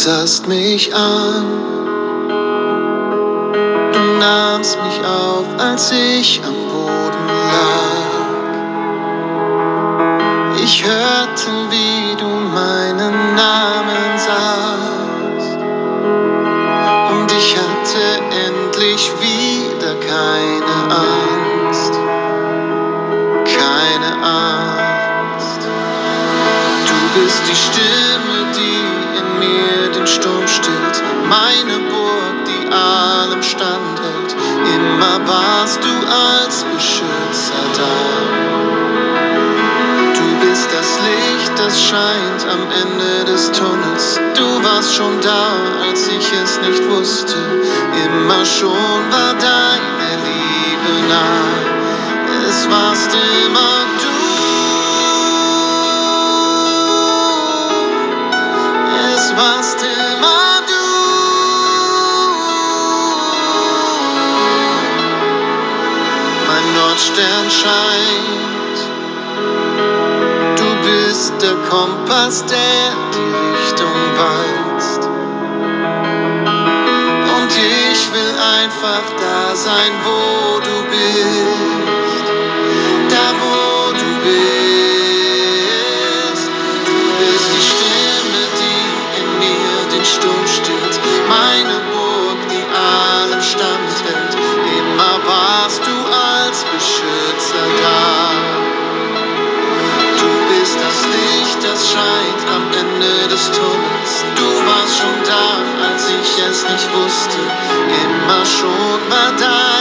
sahst mich an. Du nahmst mich auf, als ich am wusste. Immer schon war deine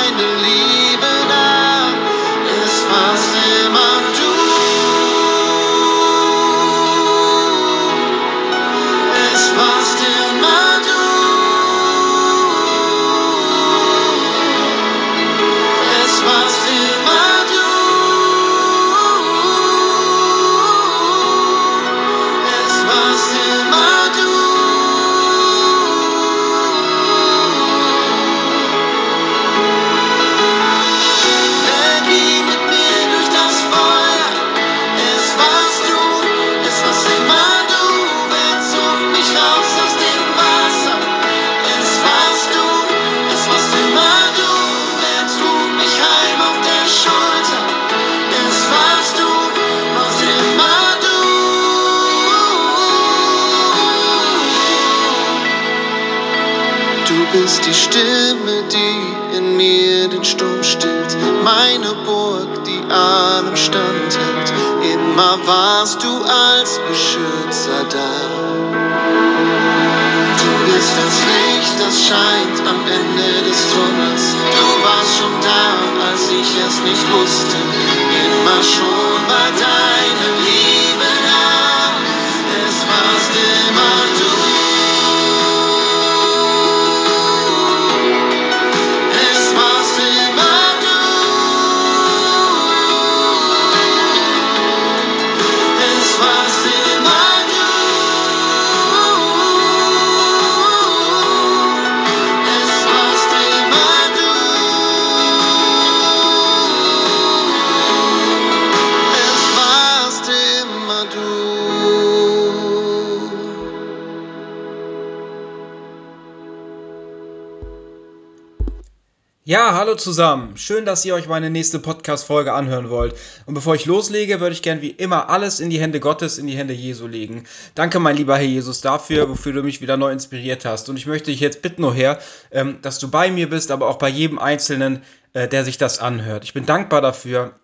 Ja, hallo zusammen. Schön, dass ihr euch meine nächste Podcast-Folge anhören wollt. Und bevor ich loslege, würde ich gern wie immer alles in die Hände Gottes, in die Hände Jesu legen. Danke, mein lieber Herr Jesus, dafür, wofür du mich wieder neu inspiriert hast. Und ich möchte dich jetzt bitten, oh Herr, ähm, dass du bei mir bist, aber auch bei jedem Einzelnen, äh, der sich das anhört. Ich bin dankbar dafür,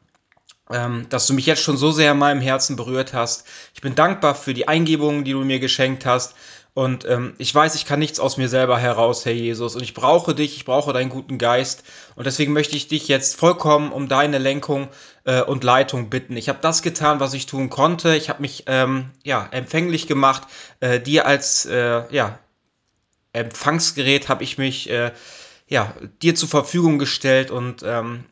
ähm, dass du mich jetzt schon so sehr in meinem Herzen berührt hast. Ich bin dankbar für die Eingebungen, die du mir geschenkt hast. Und ähm, ich weiß, ich kann nichts aus mir selber heraus, Herr Jesus. Und ich brauche dich, ich brauche deinen guten Geist. Und deswegen möchte ich dich jetzt vollkommen um deine Lenkung äh, und Leitung bitten. Ich habe das getan, was ich tun konnte. Ich habe mich ähm, ja empfänglich gemacht, äh, dir als äh, ja Empfangsgerät habe ich mich äh, ja dir zur Verfügung gestellt und ähm,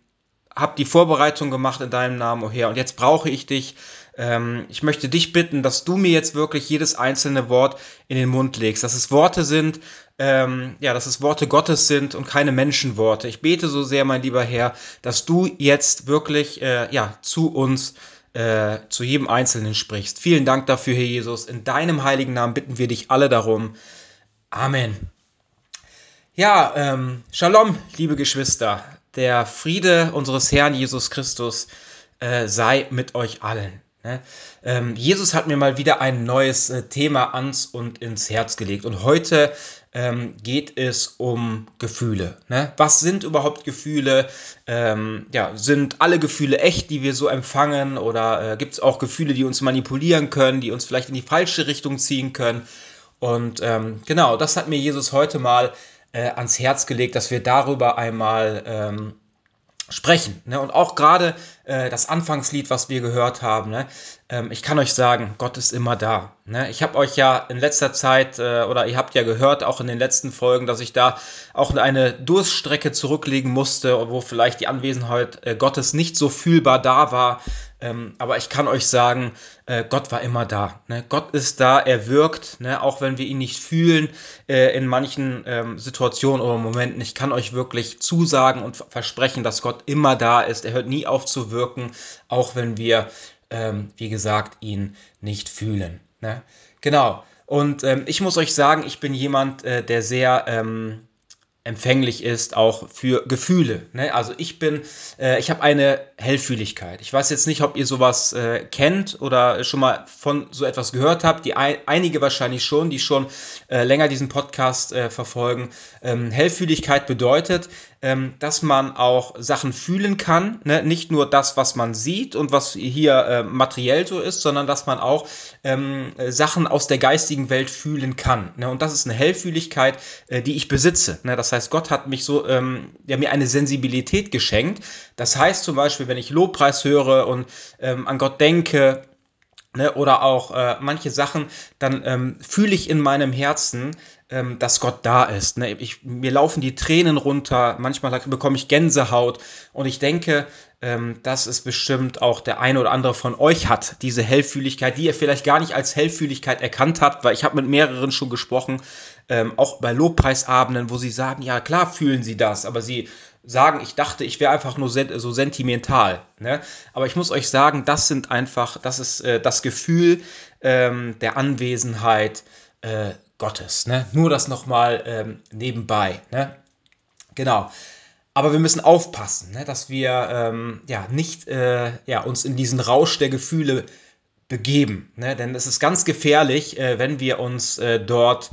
habe die Vorbereitung gemacht in deinem Namen, oh Herr. Und jetzt brauche ich dich. Ähm, ich möchte dich bitten, dass du mir jetzt wirklich jedes einzelne Wort in den Mund legst. Dass es Worte sind, ähm, ja, dass es Worte Gottes sind und keine Menschenworte. Ich bete so sehr, mein lieber Herr, dass du jetzt wirklich, äh, ja, zu uns, äh, zu jedem Einzelnen sprichst. Vielen Dank dafür, Herr Jesus. In deinem heiligen Namen bitten wir dich alle darum. Amen. Ja, ähm, Shalom, liebe Geschwister. Der Friede unseres Herrn Jesus Christus äh, sei mit euch allen. Ne? Ähm, Jesus hat mir mal wieder ein neues äh, Thema ans und ins Herz gelegt. Und heute ähm, geht es um Gefühle. Ne? Was sind überhaupt Gefühle? Ähm, ja, sind alle Gefühle echt, die wir so empfangen? Oder äh, gibt es auch Gefühle, die uns manipulieren können, die uns vielleicht in die falsche Richtung ziehen können? Und genau, das hat mir Jesus heute mal äh, ans Herz gelegt, dass wir darüber einmal sprechen. Ne? Und auch gerade äh, das Anfangslied, was wir gehört haben, ne? ähm, ich kann euch sagen, Gott ist immer da. Ne? Ich habe euch ja in letzter Zeit, äh, oder ihr habt ja gehört, auch in den letzten Folgen, dass ich da auch eine Durststrecke zurücklegen musste, wo vielleicht die Anwesenheit äh, Gottes nicht so fühlbar da war. Ähm, aber ich kann euch sagen, äh, Gott war immer da. Ne? Gott ist da, er wirkt, ne? auch wenn wir ihn nicht fühlen äh, in manchen ähm, Situationen oder Momenten. Ich kann euch wirklich zusagen und versprechen, dass Gott immer da ist. Er hört nie auf zu wirken, auch wenn wir, ähm, wie gesagt, ihn nicht fühlen. Ne? Genau. Und ähm, ich muss euch sagen, ich bin jemand, äh, der sehr ähm, empfänglich ist auch für Gefühle. Ne? Also ich bin, äh, ich habe eine Hellfühligkeit. Ich weiß jetzt nicht, ob ihr sowas äh, kennt oder schon mal von so etwas gehört habt. Die ein, einige wahrscheinlich schon, die schon äh, länger diesen Podcast äh, verfolgen. Ähm, Hellfühligkeit bedeutet, ähm, dass man auch Sachen fühlen kann. Ne? Nicht nur das, was man sieht und was hier äh, materiell so ist, sondern dass man auch ähm, Sachen aus der geistigen Welt fühlen kann. Ne? Und das ist eine Hellfühligkeit, äh, die ich besitze. Ne? Das heißt, Gott hat mich so, ähm, ja, mir eine Sensibilität geschenkt. Das heißt zum Beispiel, wenn ich Lobpreis höre und ähm, an Gott denke, ne, oder auch äh, manche Sachen, dann ähm, fühle ich in meinem Herzen, ähm, dass Gott da ist. Ne? Ich, mir laufen die Tränen runter, manchmal bekomme ich Gänsehaut und ich denke, ähm, dass es bestimmt auch der eine oder andere von euch hat, diese Hellfühligkeit, die ihr vielleicht gar nicht als Hellfühligkeit erkannt habt, weil ich habe mit mehreren schon gesprochen, ähm, auch bei Lobpreisabenden, wo sie sagen, ja klar fühlen sie das, aber sie sagen, ich dachte, ich wäre einfach nur so sentimental. Ne? Aber ich muss euch sagen, das sind einfach, das ist äh, das Gefühl ähm, der Anwesenheit äh, Gottes. Ne? Nur das nochmal ähm, nebenbei. Ne? Genau. Aber wir müssen aufpassen, ne, dass wir ähm, ja, nicht äh, ja, uns in diesen Rausch der Gefühle begeben. Ne? Denn es ist ganz gefährlich, äh, wenn wir uns äh, dort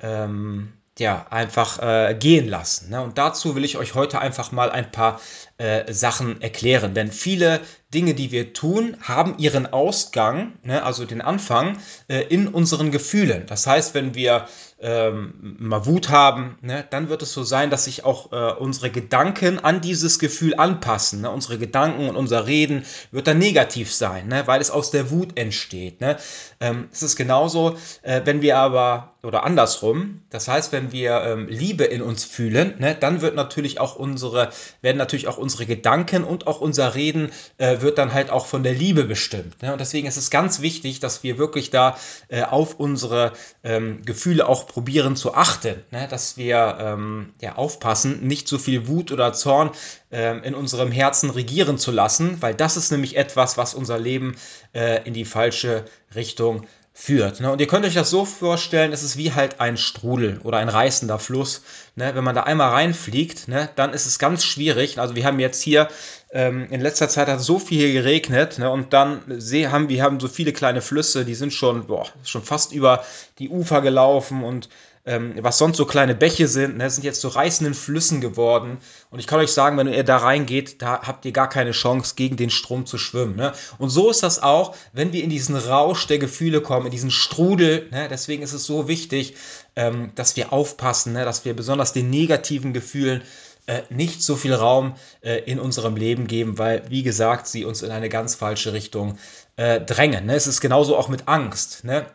ähm, ja, einfach äh, gehen lassen. Ne? Und dazu will ich euch heute einfach mal ein paar äh, Sachen erklären. Denn viele Dinge, die wir tun, haben ihren Ausgang, ne, also den Anfang, äh, in unseren Gefühlen. Das heißt, wenn wir ähm, mal Wut haben, ne, dann wird es so sein, dass sich auch äh, unsere Gedanken an dieses Gefühl anpassen. Ne? Unsere Gedanken und unser Reden wird dann negativ sein, ne? weil es aus der Wut entsteht. Ne? Ähm, es ist genauso, äh, wenn wir aber, oder andersrum, das heißt, wenn wir ähm, Liebe in uns fühlen, ne, dann wird natürlich auch unsere, werden natürlich auch unsere Gedanken und auch unser Reden äh, wird dann halt auch von der Liebe bestimmt. Ne? Und deswegen ist es ganz wichtig, dass wir wirklich da äh, auf unsere ähm, Gefühle auch probieren zu achten, ne? dass wir ähm, ja, aufpassen, nicht so viel Wut oder Zorn ähm, in unserem Herzen regieren zu lassen, weil das ist nämlich etwas, was unser Leben äh, in die falsche Richtung führt. Ne? Und ihr könnt euch das so vorstellen, es ist wie halt ein Strudel oder ein reißender Fluss. Ne? Wenn man da einmal reinfliegt, ne, dann ist es ganz schwierig. Also wir haben jetzt hier ähm, in letzter Zeit hat so viel geregnet ne, und dann See haben wir haben so viele kleine Flüsse, die sind schon, boah, schon fast über die Ufer gelaufen und ähm, was sonst so kleine Bäche sind, ne, sind jetzt zu so reißenden Flüssen geworden. Und ich kann euch sagen, wenn ihr da reingeht, da habt ihr gar keine Chance, gegen den Strom zu schwimmen. Ne? Und so ist das auch, wenn wir in diesen Rausch der Gefühle kommen, in diesen Strudel. Ne? Deswegen ist es so wichtig, ähm, dass wir aufpassen, ne? dass wir besonders den negativen Gefühlen äh, nicht so viel Raum äh, in unserem Leben geben, weil, wie gesagt, sie uns in eine ganz falsche Richtung äh, drängen. Ne? Es ist genauso auch mit Angst. Ne?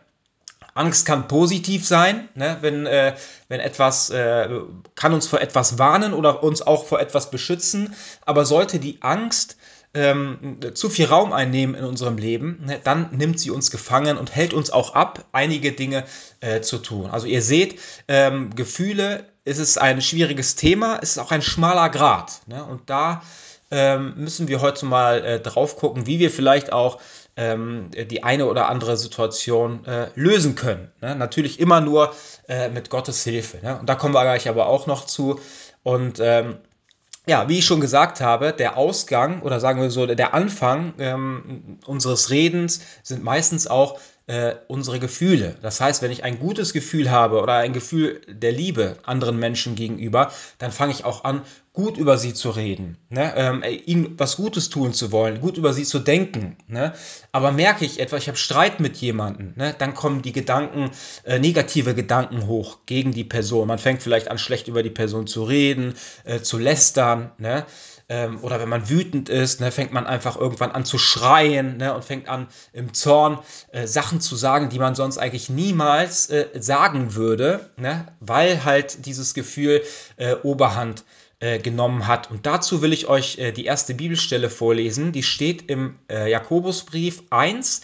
Angst kann positiv sein, ne? wenn, äh, wenn etwas, äh, kann uns vor etwas warnen oder uns auch vor etwas beschützen, aber sollte die Angst ähm, zu viel Raum einnehmen in unserem Leben, ne, dann nimmt sie uns gefangen und hält uns auch ab, einige Dinge äh, zu tun. Also ihr seht, ähm, Gefühle ist es ein schwieriges Thema, es ist auch ein schmaler Grad. Ne? Und da ähm, müssen wir heute mal äh, drauf gucken, wie wir vielleicht auch die eine oder andere Situation äh, lösen können. Ne? Natürlich immer nur äh, mit Gottes Hilfe. Ne? Und da kommen wir gleich aber auch noch zu. Und ähm, ja, wie ich schon gesagt habe, der Ausgang oder sagen wir so, der Anfang ähm, unseres Redens sind meistens auch äh, unsere Gefühle. Das heißt, wenn ich ein gutes Gefühl habe oder ein Gefühl der Liebe anderen Menschen gegenüber, dann fange ich auch an, gut über sie zu reden, ne? ähm, ihnen was Gutes tun zu wollen, gut über sie zu denken. Ne? Aber merke ich etwa, ich habe Streit mit jemandem, ne? dann kommen die Gedanken, äh, negative Gedanken hoch gegen die Person. Man fängt vielleicht an, schlecht über die Person zu reden, äh, zu lästern. Ne? Ähm, oder wenn man wütend ist, ne, fängt man einfach irgendwann an zu schreien ne, und fängt an im Zorn äh, Sachen zu sagen, die man sonst eigentlich niemals äh, sagen würde, ne, weil halt dieses Gefühl äh, Oberhand äh, genommen hat. Und dazu will ich euch äh, die erste Bibelstelle vorlesen. Die steht im äh, Jakobusbrief 1,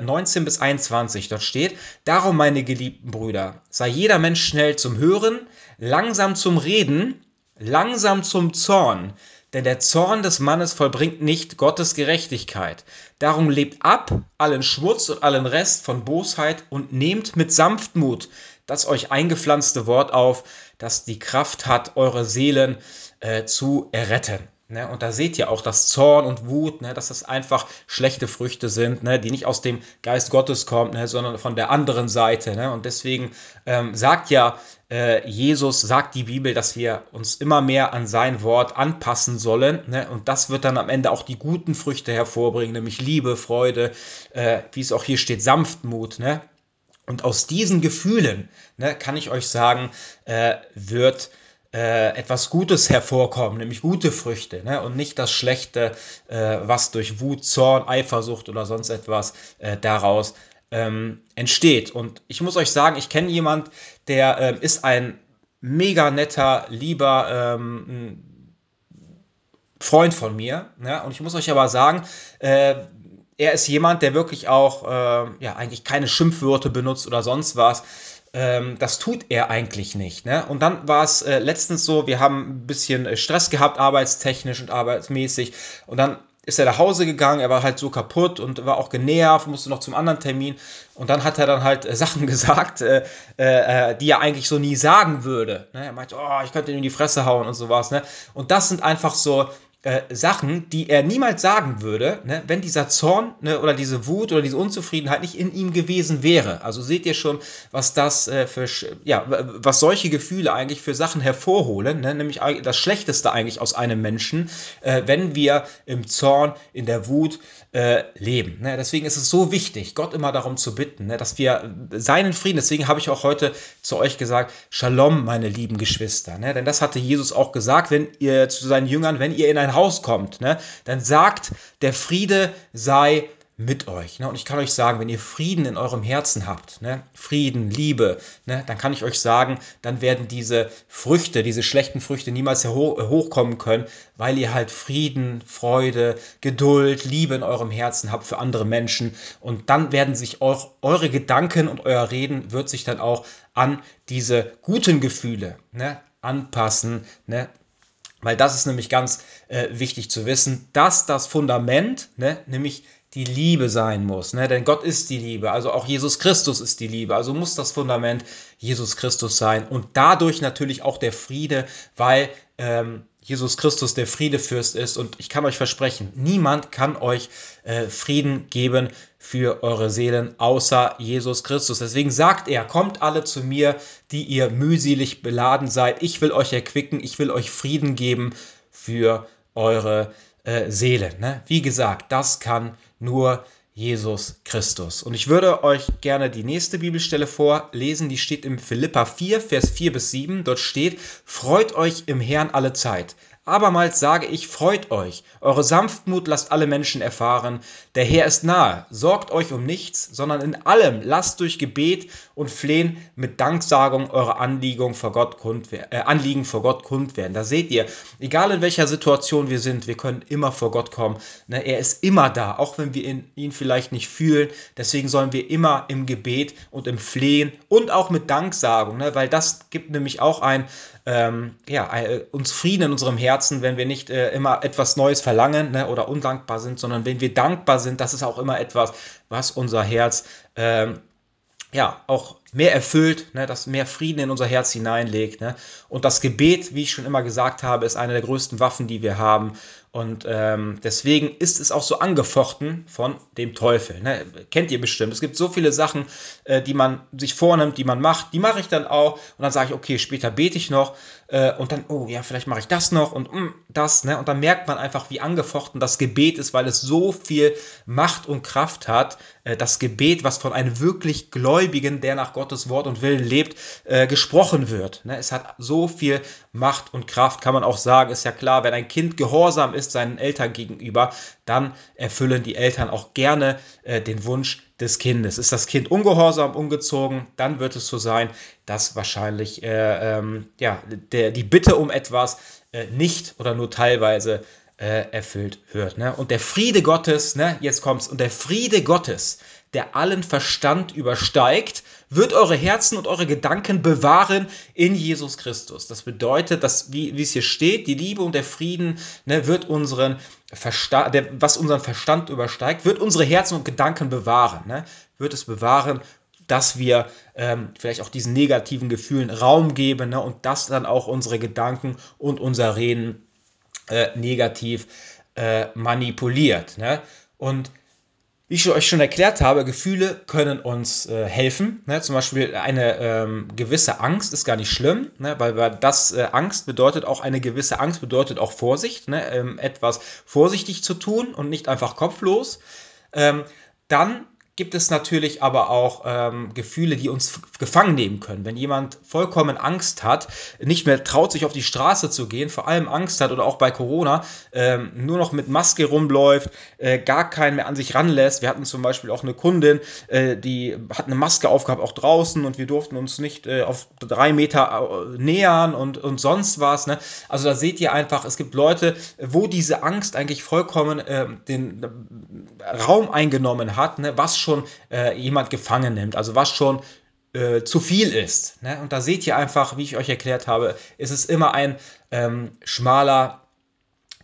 19 bis 21. Dort steht, Darum, meine geliebten Brüder, sei jeder Mensch schnell zum Hören, langsam zum Reden, langsam zum Zorn, denn der Zorn des Mannes vollbringt nicht Gottes Gerechtigkeit. Darum lebt ab allen Schmutz und allen Rest von Bosheit und nehmt mit Sanftmut das euch eingepflanzte Wort auf, das die Kraft hat, eure Seelen äh, zu erretten. Ne? Und da seht ihr auch, dass Zorn und Wut, ne, dass das einfach schlechte Früchte sind, ne, die nicht aus dem Geist Gottes kommen, ne, sondern von der anderen Seite. Ne? Und deswegen ähm, sagt ja äh, Jesus, sagt die Bibel, dass wir uns immer mehr an sein Wort anpassen sollen. Ne? Und das wird dann am Ende auch die guten Früchte hervorbringen, nämlich Liebe, Freude, äh, wie es auch hier steht, Sanftmut. Ne? Und aus diesen Gefühlen, ne, kann ich euch sagen, äh, wird äh, etwas Gutes hervorkommen, nämlich gute Früchte ne? und nicht das Schlechte, äh, was durch Wut, Zorn, Eifersucht oder sonst etwas daraus ähm, entsteht. Und ich muss euch sagen, ich kenne jemand, der ähm, ist ein mega netter, lieber ähm, Freund von mir. Ne? Und ich muss euch aber sagen, äh, er ist jemand, der wirklich auch äh, ja eigentlich keine Schimpfwörter benutzt oder sonst was ähm, das tut er eigentlich nicht. Ne? Und dann war es äh, letztens so, wir haben ein bisschen äh, Stress gehabt, arbeitstechnisch und arbeitsmäßig. Und dann ist er nach Hause gegangen, er war halt so kaputt und war auch genervt, musste noch zum anderen Termin. Und dann hat er dann halt äh, Sachen gesagt, äh, äh, die er eigentlich so nie sagen würde. Ne? Er meinte, oh, ich könnte ihm in die Fresse hauen und sowas. Ne? Und das sind einfach so äh, Sachen, die er niemals sagen würde, ne, wenn dieser Zorn ne, oder diese Wut oder diese Unzufriedenheit nicht in ihm gewesen wäre. Also seht ihr schon, was das äh, für, ja, was solche Gefühle eigentlich für Sachen hervorholen, ne, nämlich das Schlechteste eigentlich aus einem Menschen, äh, wenn wir im Zorn, in der Wut äh, leben. Ne? Deswegen ist es so wichtig, Gott immer darum zu bitten, ne, dass wir seinen Frieden, deswegen habe ich auch heute zu euch gesagt, Shalom, meine lieben Geschwister. Ne? Denn das hatte Jesus auch gesagt, wenn ihr zu seinen Jüngern, wenn ihr in ein Haus kommt, ne, dann sagt, der Friede sei mit euch. Ne? Und ich kann euch sagen, wenn ihr Frieden in eurem Herzen habt, ne? Frieden, Liebe, ne? dann kann ich euch sagen, dann werden diese Früchte, diese schlechten Früchte niemals hochkommen können, weil ihr halt Frieden, Freude, Geduld, Liebe in eurem Herzen habt für andere Menschen. Und dann werden sich auch eure Gedanken und euer Reden wird sich dann auch an diese guten Gefühle ne? anpassen. Ne? Weil das ist nämlich ganz äh, wichtig zu wissen, dass das Fundament, ne, nämlich die Liebe sein muss. Ne? Denn Gott ist die Liebe, also auch Jesus Christus ist die Liebe. Also muss das Fundament Jesus Christus sein und dadurch natürlich auch der Friede, weil ähm, Jesus Christus der Friedefürst ist. Und ich kann euch versprechen, niemand kann euch äh, Frieden geben für eure Seelen außer Jesus Christus. Deswegen sagt er, kommt alle zu mir, die ihr mühselig beladen seid. Ich will euch erquicken, ich will euch Frieden geben für eure Seelen äh, Seele. Ne? Wie gesagt, das kann nur Jesus Christus. Und ich würde euch gerne die nächste Bibelstelle vorlesen, die steht im Philippa 4, Vers 4 bis 7. Dort steht, Freut euch im Herrn alle Zeit. Abermals sage ich, freut euch, eure Sanftmut lasst alle Menschen erfahren, der Herr ist nahe, sorgt euch um nichts, sondern in allem lasst durch Gebet und Flehen mit Danksagung eure Anliegen vor Gott kund, äh, Anliegen vor Gott kund werden. Da seht ihr, egal in welcher Situation wir sind, wir können immer vor Gott kommen. Ne? Er ist immer da, auch wenn wir ihn, ihn vielleicht nicht fühlen. Deswegen sollen wir immer im Gebet und im Flehen und auch mit Danksagung, ne? weil das gibt nämlich auch ein ähm, ja, äh, uns Frieden in unserem Herzen, wenn wir nicht äh, immer etwas Neues verlangen ne, oder undankbar sind, sondern wenn wir dankbar sind, das ist auch immer etwas, was unser Herz ähm, ja, auch mehr erfüllt, ne, das mehr Frieden in unser Herz hineinlegt. Ne? Und das Gebet, wie ich schon immer gesagt habe, ist eine der größten Waffen, die wir haben. Und ähm, deswegen ist es auch so angefochten von dem Teufel. Ne? Kennt ihr bestimmt. Es gibt so viele Sachen, äh, die man sich vornimmt, die man macht. Die mache ich dann auch. Und dann sage ich, okay, später bete ich noch. Äh, und dann, oh ja, vielleicht mache ich das noch und mm, das. Ne? Und dann merkt man einfach, wie angefochten das Gebet ist, weil es so viel Macht und Kraft hat. Äh, das Gebet, was von einem wirklich Gläubigen, der nach Gottes Wort und Willen lebt, äh, gesprochen wird. Ne? Es hat so viel Macht und Kraft, kann man auch sagen. Ist ja klar, wenn ein Kind gehorsam ist, seinen Eltern gegenüber, dann erfüllen die Eltern auch gerne äh, den Wunsch des Kindes. Ist das Kind ungehorsam, ungezogen, dann wird es so sein, dass wahrscheinlich äh, ähm, ja, der, die Bitte um etwas äh, nicht oder nur teilweise äh, erfüllt wird. Ne? Und der Friede Gottes, ne, jetzt kommt's, und der Friede Gottes, der allen Verstand übersteigt, wird eure Herzen und eure Gedanken bewahren in Jesus Christus. Das bedeutet, dass, wie, wie es hier steht, die Liebe und der Frieden ne, wird unseren Verstand, der, was unseren Verstand übersteigt, wird unsere Herzen und Gedanken bewahren. Ne? Wird es bewahren, dass wir ähm, vielleicht auch diesen negativen Gefühlen Raum geben ne? und dass dann auch unsere Gedanken und unser Reden äh, negativ äh, manipuliert. Ne? Und wie ich euch schon erklärt habe, Gefühle können uns äh, helfen. Ne? Zum Beispiel eine ähm, gewisse Angst ist gar nicht schlimm, ne? weil, weil das äh, Angst bedeutet auch eine gewisse Angst bedeutet auch Vorsicht, ne? ähm, etwas vorsichtig zu tun und nicht einfach kopflos. Ähm, dann gibt es natürlich aber auch ähm, Gefühle, die uns gefangen nehmen können. Wenn jemand vollkommen Angst hat, nicht mehr traut, sich auf die Straße zu gehen, vor allem Angst hat oder auch bei Corona ähm, nur noch mit Maske rumläuft, äh, gar keinen mehr an sich ranlässt. Wir hatten zum Beispiel auch eine Kundin, äh, die hat eine Maske aufgehabt, auch draußen, und wir durften uns nicht äh, auf drei Meter äh, nähern und, und sonst was. Ne? Also da seht ihr einfach, es gibt Leute, wo diese Angst eigentlich vollkommen ähm, den Raum eingenommen hat, ne? was schon äh, jemand gefangen nimmt, also was schon äh, zu viel ist. Ne? Und da seht ihr einfach, wie ich euch erklärt habe, ist es immer ein ähm, schmaler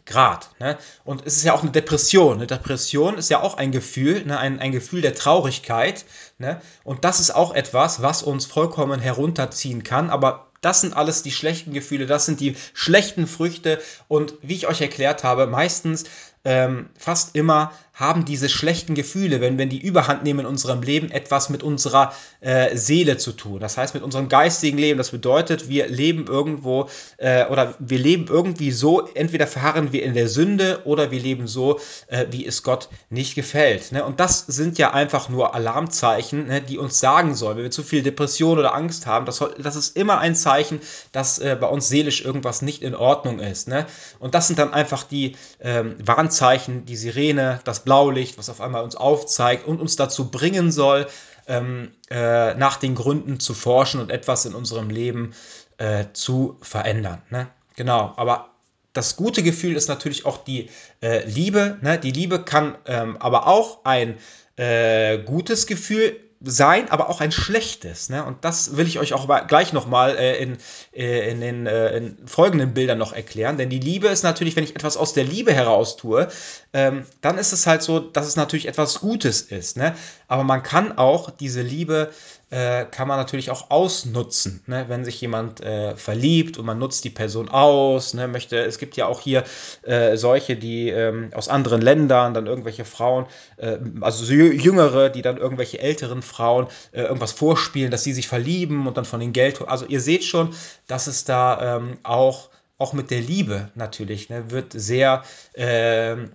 Grad. Ne? Und es ist ja auch eine Depression. Eine Depression ist ja auch ein Gefühl, ne? ein, ein Gefühl der Traurigkeit. Ne? Und das ist auch etwas, was uns vollkommen herunterziehen kann. Aber das sind alles die schlechten Gefühle, das sind die schlechten Früchte. Und wie ich euch erklärt habe, meistens ähm, fast immer haben diese schlechten Gefühle, wenn, wenn die Überhand nehmen in unserem Leben, etwas mit unserer äh, Seele zu tun. Das heißt mit unserem geistigen Leben. Das bedeutet, wir leben irgendwo äh, oder wir leben irgendwie so, entweder verharren wir in der Sünde oder wir leben so, äh, wie es Gott nicht gefällt. Ne? Und das sind ja einfach nur Alarmzeichen, ne, die uns sagen sollen, wenn wir zu viel Depression oder Angst haben, das, das ist immer ein Zeichen, dass äh, bei uns seelisch irgendwas nicht in Ordnung ist. Ne? Und das sind dann einfach die ähm, Warnzeichen, die Sirene, das Blaulicht, was auf einmal uns aufzeigt und uns dazu bringen soll, ähm, äh, nach den Gründen zu forschen und etwas in unserem Leben äh, zu verändern. Ne? Genau, aber das gute Gefühl ist natürlich auch die äh, Liebe. Ne? Die Liebe kann ähm, aber auch ein äh, gutes Gefühl sein, aber auch ein schlechtes. Ne? Und das will ich euch auch gleich nochmal äh, in, äh, in den äh, in folgenden Bildern noch erklären. Denn die Liebe ist natürlich, wenn ich etwas aus der Liebe heraus tue, ähm, dann ist es halt so, dass es natürlich etwas Gutes ist. Ne? Aber man kann auch diese Liebe äh, kann man natürlich auch ausnutzen, ne? wenn sich jemand äh, verliebt und man nutzt die Person aus, ne? möchte, es gibt ja auch hier äh, solche, die ähm, aus anderen Ländern dann irgendwelche Frauen, äh, also so jüngere, die dann irgendwelche älteren Frauen äh, irgendwas vorspielen, dass sie sich verlieben und dann von den Geld, also ihr seht schon, dass es da ähm, auch, auch mit der Liebe natürlich, ne? wird sehr ähm,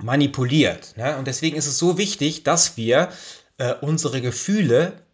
manipuliert. Ne? Und deswegen ist es so wichtig, dass wir äh, unsere Gefühle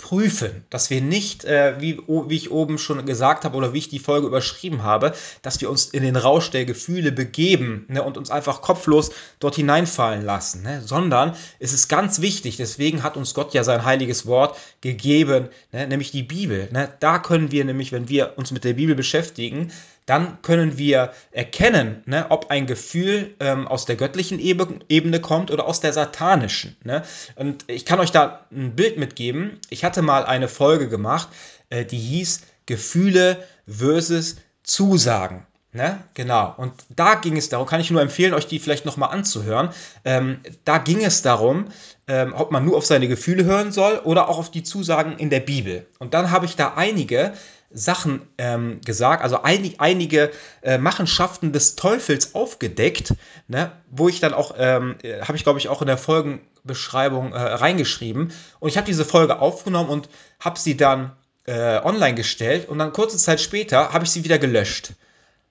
prüfen, dass wir nicht, äh, wie, wie ich oben schon gesagt habe oder wie ich die Folge überschrieben habe, dass wir uns in den Rausch der Gefühle begeben ne, und uns einfach kopflos dort hineinfallen lassen, ne, sondern es ist ganz wichtig, deswegen hat uns Gott ja sein heiliges Wort gegeben, ne, nämlich die Bibel. Ne, da können wir nämlich, wenn wir uns mit der Bibel beschäftigen, dann können wir erkennen, ne, ob ein Gefühl ähm, aus der göttlichen Ebene kommt oder aus der satanischen. Ne? Und ich kann euch da ein Bild mitgeben. Ich hatte mal eine Folge gemacht, äh, die hieß Gefühle versus Zusagen. Ne? Genau. Und da ging es darum, kann ich nur empfehlen, euch die vielleicht nochmal anzuhören. Ähm, da ging es darum, ähm, ob man nur auf seine Gefühle hören soll oder auch auf die Zusagen in der Bibel. Und dann habe ich da einige Sachen ähm, gesagt, also ein, einige äh, Machenschaften des Teufels aufgedeckt, ne? wo ich dann auch, ähm, äh, habe ich glaube ich auch in der Folgenbeschreibung äh, reingeschrieben. Und ich habe diese Folge aufgenommen und habe sie dann äh, online gestellt und dann kurze Zeit später habe ich sie wieder gelöscht.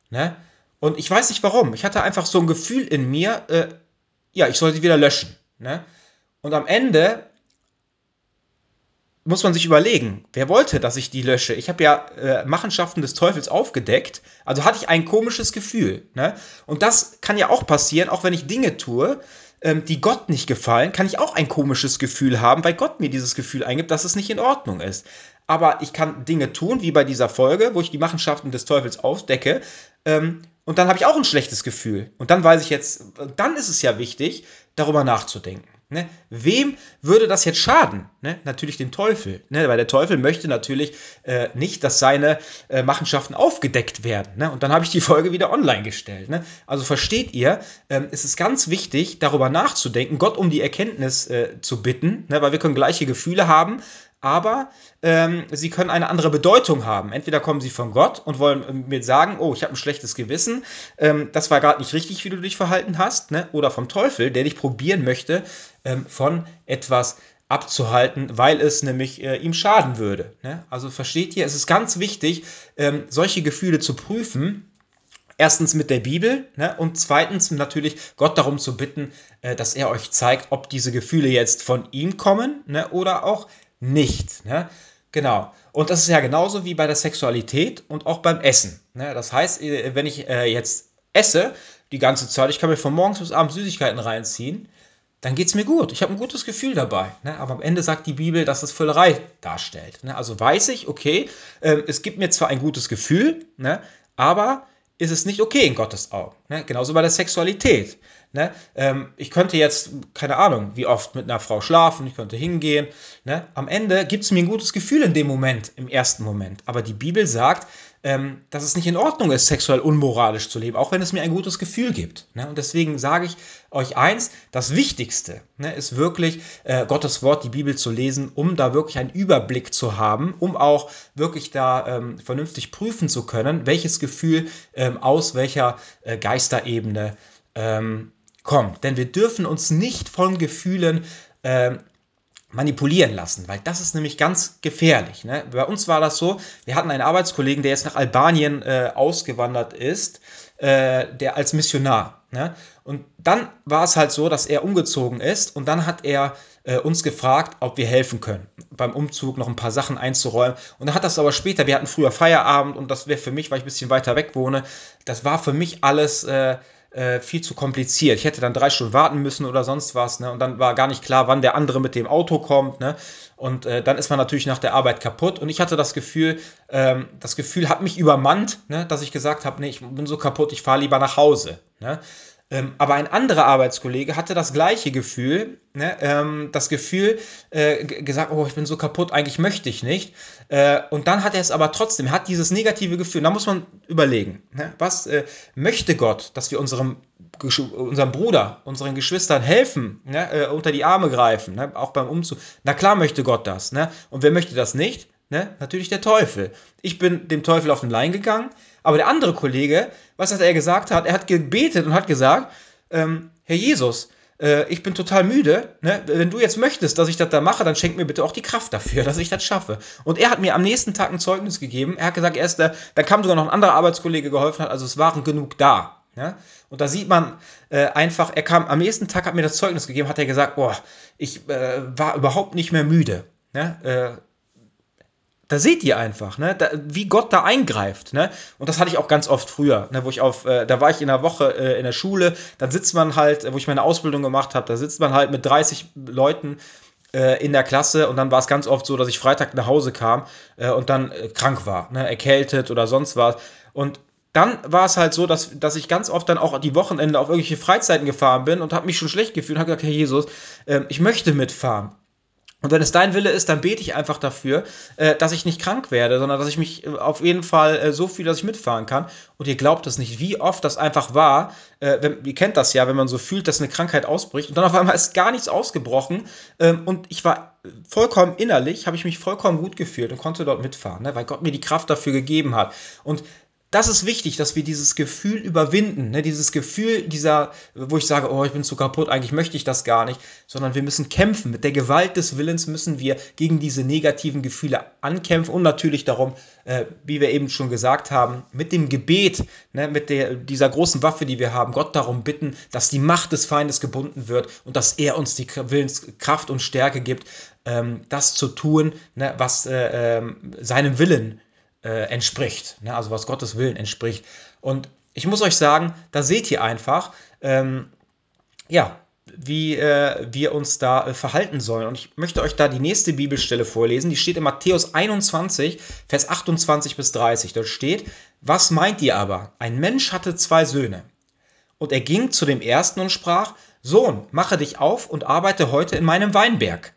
Ne? Und ich weiß nicht warum. Ich hatte einfach so ein Gefühl in mir, äh, ja, ich soll sie wieder löschen. Ne? Und am Ende muss man sich überlegen, wer wollte, dass ich die lösche? Ich habe ja äh, Machenschaften des Teufels aufgedeckt, also hatte ich ein komisches Gefühl. Ne? Und das kann ja auch passieren, auch wenn ich Dinge tue, ähm, die Gott nicht gefallen, kann ich auch ein komisches Gefühl haben, weil Gott mir dieses Gefühl eingibt, dass es nicht in Ordnung ist. Aber ich kann Dinge tun, wie bei dieser Folge, wo ich die Machenschaften des Teufels aufdecke, ähm, und dann habe ich auch ein schlechtes Gefühl. Und dann weiß ich jetzt, dann ist es ja wichtig, darüber nachzudenken. Ne? Wem würde das jetzt schaden? Ne? Natürlich dem Teufel. Ne? Weil der Teufel möchte natürlich äh, nicht, dass seine äh, Machenschaften aufgedeckt werden. Ne? Und dann habe ich die Folge wieder online gestellt. Ne? Also versteht ihr, ähm, es ist ganz wichtig, darüber nachzudenken, Gott um die Erkenntnis äh, zu bitten, ne? weil wir können gleiche Gefühle haben, aber ähm, sie können eine andere Bedeutung haben. Entweder kommen sie von Gott und wollen ähm, mir sagen, oh, ich habe ein schlechtes Gewissen, ähm, das war gerade nicht richtig, wie du dich verhalten hast, ne? oder vom Teufel, der dich probieren möchte, ähm, von etwas abzuhalten, weil es nämlich äh, ihm schaden würde. Ne? Also versteht ihr, es ist ganz wichtig, ähm, solche Gefühle zu prüfen, Erstens mit der Bibel ne? und zweitens natürlich Gott darum zu bitten, äh, dass er euch zeigt, ob diese Gefühle jetzt von ihm kommen ne? oder auch nicht. Ne? Genau. Und das ist ja genauso wie bei der Sexualität und auch beim Essen. Ne? Das heißt, äh, wenn ich äh, jetzt esse, die ganze Zeit, ich kann mir von morgens bis abends Süßigkeiten reinziehen, dann geht es mir gut. Ich habe ein gutes Gefühl dabei. Ne? Aber am Ende sagt die Bibel, dass es Völlerei darstellt. Ne? Also weiß ich, okay, äh, es gibt mir zwar ein gutes Gefühl, ne? aber ist es nicht okay in Gottes Augen. Ne? Genauso bei der Sexualität. Ne? Ähm, ich könnte jetzt, keine Ahnung, wie oft mit einer Frau schlafen, ich könnte hingehen. Ne? Am Ende gibt es mir ein gutes Gefühl in dem Moment, im ersten Moment. Aber die Bibel sagt, ähm, dass es nicht in Ordnung ist, sexuell unmoralisch zu leben, auch wenn es mir ein gutes Gefühl gibt. Ne? Und deswegen sage ich euch eins, das Wichtigste ne, ist wirklich äh, Gottes Wort, die Bibel zu lesen, um da wirklich einen Überblick zu haben, um auch wirklich da ähm, vernünftig prüfen zu können, welches Gefühl ähm, aus welcher äh, Geisterebene ähm, kommt. Denn wir dürfen uns nicht von Gefühlen äh, manipulieren lassen, weil das ist nämlich ganz gefährlich. Ne? Bei uns war das so, wir hatten einen Arbeitskollegen, der jetzt nach Albanien äh, ausgewandert ist, äh, der als Missionar. Ne? Und dann war es halt so, dass er umgezogen ist und dann hat er äh, uns gefragt, ob wir helfen können, beim Umzug noch ein paar Sachen einzuräumen. Und dann hat das aber später, wir hatten früher Feierabend und das wäre für mich, weil ich ein bisschen weiter weg wohne, das war für mich alles äh, äh, viel zu kompliziert. Ich hätte dann drei Stunden warten müssen oder sonst was, ne? Und dann war gar nicht klar, wann der andere mit dem Auto kommt, ne? Und äh, dann ist man natürlich nach der Arbeit kaputt. Und ich hatte das Gefühl, ähm, das Gefühl hat mich übermannt, ne? dass ich gesagt habe, nee, ich bin so kaputt, ich fahre lieber nach Hause. Ne? Ähm, aber ein anderer Arbeitskollege hatte das gleiche Gefühl, ne, ähm, das Gefühl, äh, gesagt, oh, ich bin so kaputt, eigentlich möchte ich nicht. Äh, und dann hat er es aber trotzdem, hat dieses negative Gefühl. Da muss man überlegen, ne, was äh, möchte Gott, dass wir unserem, unserem Bruder, unseren Geschwistern helfen, ne, äh, unter die Arme greifen, ne, auch beim Umzug. Na klar möchte Gott das. Ne? Und wer möchte das nicht? Ne? Natürlich der Teufel. Ich bin dem Teufel auf den Lein gegangen, aber der andere Kollege, was hat er gesagt hat? Er hat gebetet und hat gesagt, ähm, Herr Jesus, äh, ich bin total müde. Ne? Wenn du jetzt möchtest, dass ich das da mache, dann schenk mir bitte auch die Kraft dafür, dass ich das schaffe. Und er hat mir am nächsten Tag ein Zeugnis gegeben. Er hat gesagt, er ist da, da kam sogar noch ein anderer Arbeitskollege geholfen hat, also es waren genug da. Ja? Und da sieht man äh, einfach, er kam am nächsten Tag, hat mir das Zeugnis gegeben, hat er gesagt, boah, ich äh, war überhaupt nicht mehr müde. Ja? Da seht ihr einfach, ne, da, wie Gott da eingreift, ne? Und das hatte ich auch ganz oft früher, ne, wo ich auf, äh, da war ich in der Woche äh, in der Schule, dann sitzt man halt, wo ich meine Ausbildung gemacht habe, da sitzt man halt mit 30 Leuten äh, in der Klasse und dann war es ganz oft so, dass ich Freitag nach Hause kam äh, und dann äh, krank war, ne, erkältet oder sonst was. Und dann war es halt so, dass, dass ich ganz oft dann auch die Wochenende auf irgendwelche Freizeiten gefahren bin und habe mich schon schlecht gefühlt und habe gesagt, Herr Jesus, ähm, ich möchte mitfahren. Und wenn es dein Wille ist, dann bete ich einfach dafür, äh, dass ich nicht krank werde, sondern dass ich mich äh, auf jeden Fall äh, so fühle, dass ich mitfahren kann. Und ihr glaubt es nicht, wie oft das einfach war. Wenn, ihr kennt das ja, wenn man so fühlt, dass eine Krankheit ausbricht und dann auf einmal ist gar nichts ausgebrochen. Ähm, und ich war vollkommen innerlich, habe ich mich vollkommen gut gefühlt und konnte dort mitfahren, ne, weil Gott mir die Kraft dafür gegeben hat. Und das ist wichtig, dass wir dieses Gefühl überwinden, ne? dieses Gefühl dieser, wo ich sage, oh, ich bin zu kaputt, eigentlich möchte ich das gar nicht, sondern wir müssen kämpfen. Mit der Gewalt des Willens müssen wir gegen diese negativen Gefühle ankämpfen und natürlich darum, äh, wie wir eben schon gesagt haben, mit dem Gebet, ne? mit der, dieser großen Waffe, die wir haben, Gott darum bitten, dass die Macht des Feindes gebunden wird und dass er uns die Willenskraft und Stärke gibt, ähm, das zu tun, ne? was äh, äh, seinem Willen äh, entspricht, ne? also was Gottes Willen entspricht. Und ich muss euch sagen, da seht ihr einfach, ähm, ja, wie äh, wir uns da äh, verhalten sollen. Und ich möchte euch da die nächste Bibelstelle vorlesen. Die steht in Matthäus 21, Vers 28 bis 30. Dort steht, was meint ihr aber? Ein Mensch hatte zwei Söhne. Und er ging zu dem ersten und sprach, Sohn, mache dich auf und arbeite heute in meinem Weinberg.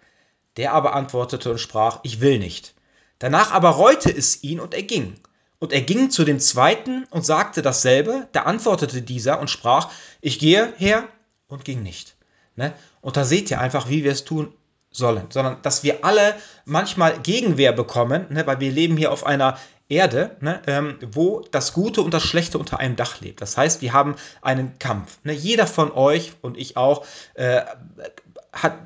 Der aber antwortete und sprach, ich will nicht. Danach aber reute es ihn und er ging. Und er ging zu dem zweiten und sagte dasselbe. Da antwortete dieser und sprach, ich gehe her und ging nicht. Ne? Und da seht ihr einfach, wie wir es tun sollen, sondern dass wir alle manchmal Gegenwehr bekommen, ne? weil wir leben hier auf einer Erde, ne, ähm, wo das Gute und das Schlechte unter einem Dach lebt. Das heißt, wir haben einen Kampf. Ne? Jeder von euch und ich auch äh, hat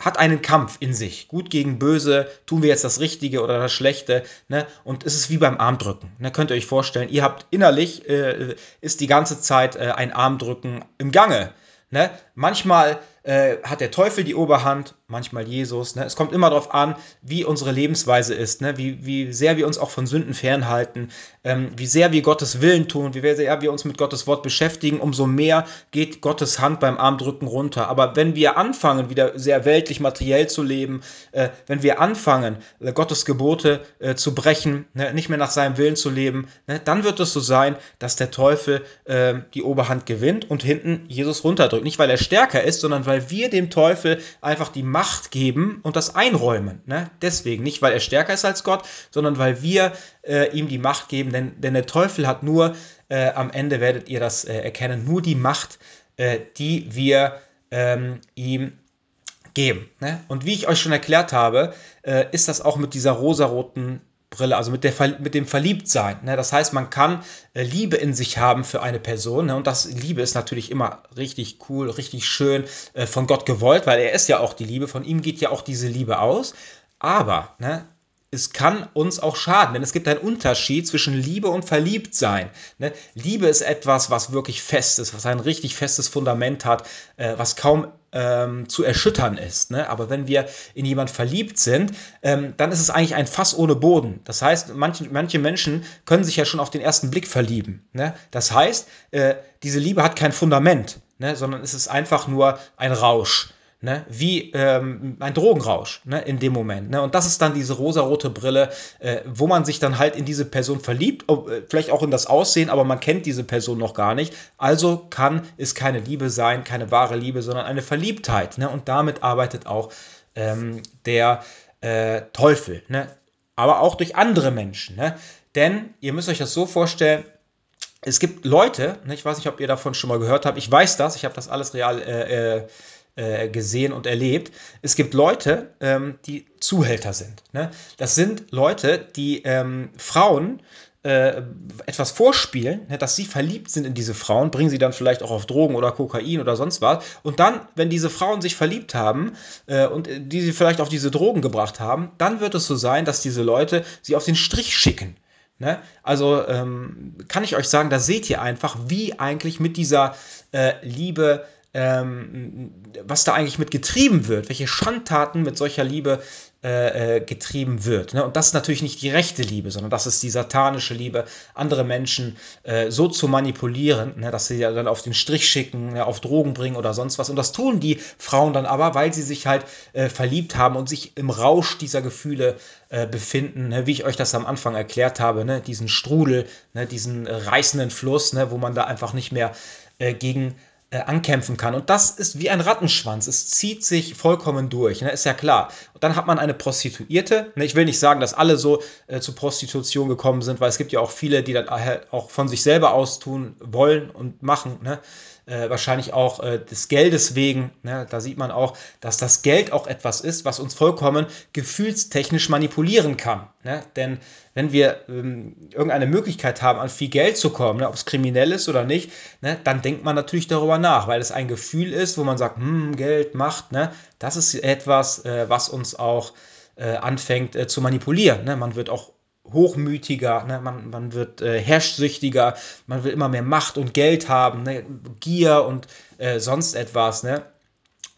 hat einen Kampf in sich. Gut gegen böse, tun wir jetzt das Richtige oder das Schlechte. Ne? Und es ist wie beim Armdrücken. Ne? Könnt ihr euch vorstellen, ihr habt innerlich, äh, ist die ganze Zeit äh, ein Armdrücken im Gange. Ne? Manchmal äh, hat der Teufel die Oberhand, manchmal Jesus. Ne? Es kommt immer darauf an, wie unsere Lebensweise ist, ne? wie, wie sehr wir uns auch von Sünden fernhalten, ähm, wie sehr wir Gottes Willen tun, wie sehr wir uns mit Gottes Wort beschäftigen, umso mehr geht Gottes Hand beim Armdrücken runter. Aber wenn wir anfangen, wieder sehr weltlich, materiell zu leben, äh, wenn wir anfangen, äh, Gottes Gebote äh, zu brechen, ne? nicht mehr nach seinem Willen zu leben, ne? dann wird es so sein, dass der Teufel äh, die Oberhand gewinnt und hinten Jesus runterdrückt. Nicht, weil er stärker ist, sondern weil wir dem Teufel einfach die Macht geben und das einräumen. Ne? Deswegen, nicht weil er stärker ist als Gott, sondern weil wir äh, ihm die Macht geben. Denn, denn der Teufel hat nur, äh, am Ende werdet ihr das äh, erkennen, nur die Macht, äh, die wir ähm, ihm geben. Ne? Und wie ich euch schon erklärt habe, äh, ist das auch mit dieser rosaroten Brille, also mit, der, mit dem Verliebtsein. Ne? Das heißt, man kann äh, Liebe in sich haben für eine Person. Ne? Und das Liebe ist natürlich immer richtig cool, richtig schön äh, von Gott gewollt, weil er ist ja auch die Liebe. Von ihm geht ja auch diese Liebe aus. Aber ne, es kann uns auch schaden, denn es gibt einen Unterschied zwischen Liebe und Verliebtsein. Ne? Liebe ist etwas, was wirklich fest ist, was ein richtig festes Fundament hat, äh, was kaum ähm, zu erschüttern ist. Ne? Aber wenn wir in jemand verliebt sind, ähm, dann ist es eigentlich ein Fass ohne Boden. Das heißt, manche, manche Menschen können sich ja schon auf den ersten Blick verlieben. Ne? Das heißt, äh, diese Liebe hat kein Fundament, ne? sondern es ist einfach nur ein Rausch ne, wie ähm, ein Drogenrausch ne, in dem Moment. Ne? Und das ist dann diese rosarote Brille, äh, wo man sich dann halt in diese Person verliebt, äh, vielleicht auch in das Aussehen, aber man kennt diese Person noch gar nicht. Also kann es keine Liebe sein, keine wahre Liebe, sondern eine Verliebtheit. Ne? Und damit arbeitet auch ähm, der äh, Teufel. Ne? Aber auch durch andere Menschen. Ne? Denn ihr müsst euch das so vorstellen, es gibt Leute, ne, ich weiß nicht, ob ihr davon schon mal gehört habt, ich weiß das, ich habe das alles real äh, äh äh, gesehen und erlebt. Es gibt Leute, ähm, die Zuhälter sind. Ne? Das sind Leute, die ähm, Frauen äh, etwas vorspielen, ne, dass sie verliebt sind in diese Frauen, bringen sie dann vielleicht auch auf Drogen oder Kokain oder sonst was. Und dann, wenn diese Frauen sich verliebt haben äh, und die sie vielleicht auf diese Drogen gebracht haben, dann wird es so sein, dass diese Leute sie auf den Strich schicken. Ne? Also ähm, kann ich euch sagen, da seht ihr einfach, wie eigentlich mit dieser äh, Liebe ähm, was da eigentlich mit getrieben wird, welche Schandtaten mit solcher Liebe äh, äh, getrieben wird. Ne? Und das ist natürlich nicht die rechte Liebe, sondern das ist die satanische Liebe, andere Menschen äh, so zu manipulieren, ne? dass sie ja dann auf den Strich schicken, ne? auf Drogen bringen oder sonst was. Und das tun die Frauen dann aber, weil sie sich halt äh, verliebt haben und sich im Rausch dieser Gefühle äh, befinden, ne? wie ich euch das am Anfang erklärt habe, ne? diesen Strudel, ne? diesen reißenden Fluss, wo man da einfach nicht mehr äh, gegen äh, ankämpfen kann. Und das ist wie ein Rattenschwanz. Es zieht sich vollkommen durch, ne? ist ja klar. Und dann hat man eine Prostituierte. Ne? Ich will nicht sagen, dass alle so äh, zur Prostitution gekommen sind, weil es gibt ja auch viele, die dann halt auch von sich selber aus tun wollen und machen. Ne? Äh, wahrscheinlich auch äh, des Geldes wegen. Ne? Da sieht man auch, dass das Geld auch etwas ist, was uns vollkommen gefühlstechnisch manipulieren kann. Ne? Denn wenn wir ähm, irgendeine Möglichkeit haben, an viel Geld zu kommen, ne? ob es kriminell ist oder nicht, ne? dann denkt man natürlich darüber nach, weil es ein Gefühl ist, wo man sagt, hm, Geld, Macht, ne? das ist etwas, äh, was uns auch äh, anfängt äh, zu manipulieren. Ne? Man wird auch hochmütiger, ne? man, man wird äh, herrschsüchtiger, man will immer mehr Macht und Geld haben, ne? Gier und äh, sonst etwas. Ne?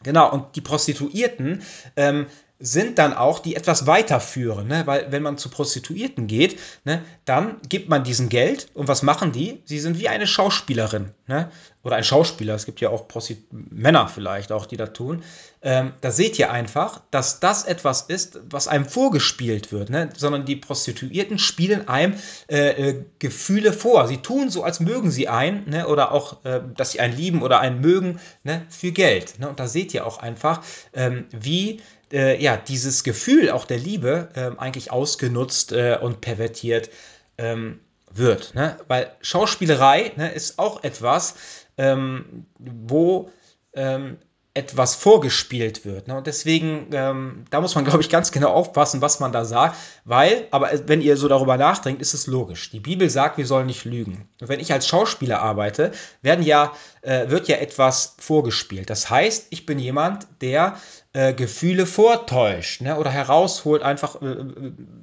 Genau, und die Prostituierten ähm, sind dann auch, die etwas weiterführen, ne? weil wenn man zu Prostituierten geht, ne, dann gibt man diesen Geld und was machen die? Sie sind wie eine Schauspielerin ne? oder ein Schauspieler, es gibt ja auch Prosti Männer vielleicht auch, die das tun. Ähm, da seht ihr einfach, dass das etwas ist, was einem vorgespielt wird, ne? sondern die Prostituierten spielen einem äh, äh, Gefühle vor. Sie tun so, als mögen sie einen ne? oder auch, äh, dass sie einen lieben oder einen mögen ne? für Geld. Ne? Und da seht ihr auch einfach, ähm, wie äh, ja, dieses Gefühl auch der Liebe äh, eigentlich ausgenutzt äh, und pervertiert ähm, wird. Ne? Weil Schauspielerei ne, ist auch etwas, ähm, wo ähm, etwas vorgespielt wird. Ne? Und deswegen, ähm, da muss man, glaube ich, ganz genau aufpassen, was man da sagt, weil, aber wenn ihr so darüber nachdenkt, ist es logisch. Die Bibel sagt, wir sollen nicht lügen. Und wenn ich als Schauspieler arbeite, werden ja, äh, wird ja etwas vorgespielt. Das heißt, ich bin jemand, der äh, Gefühle vortäuscht ne? oder herausholt, einfach äh,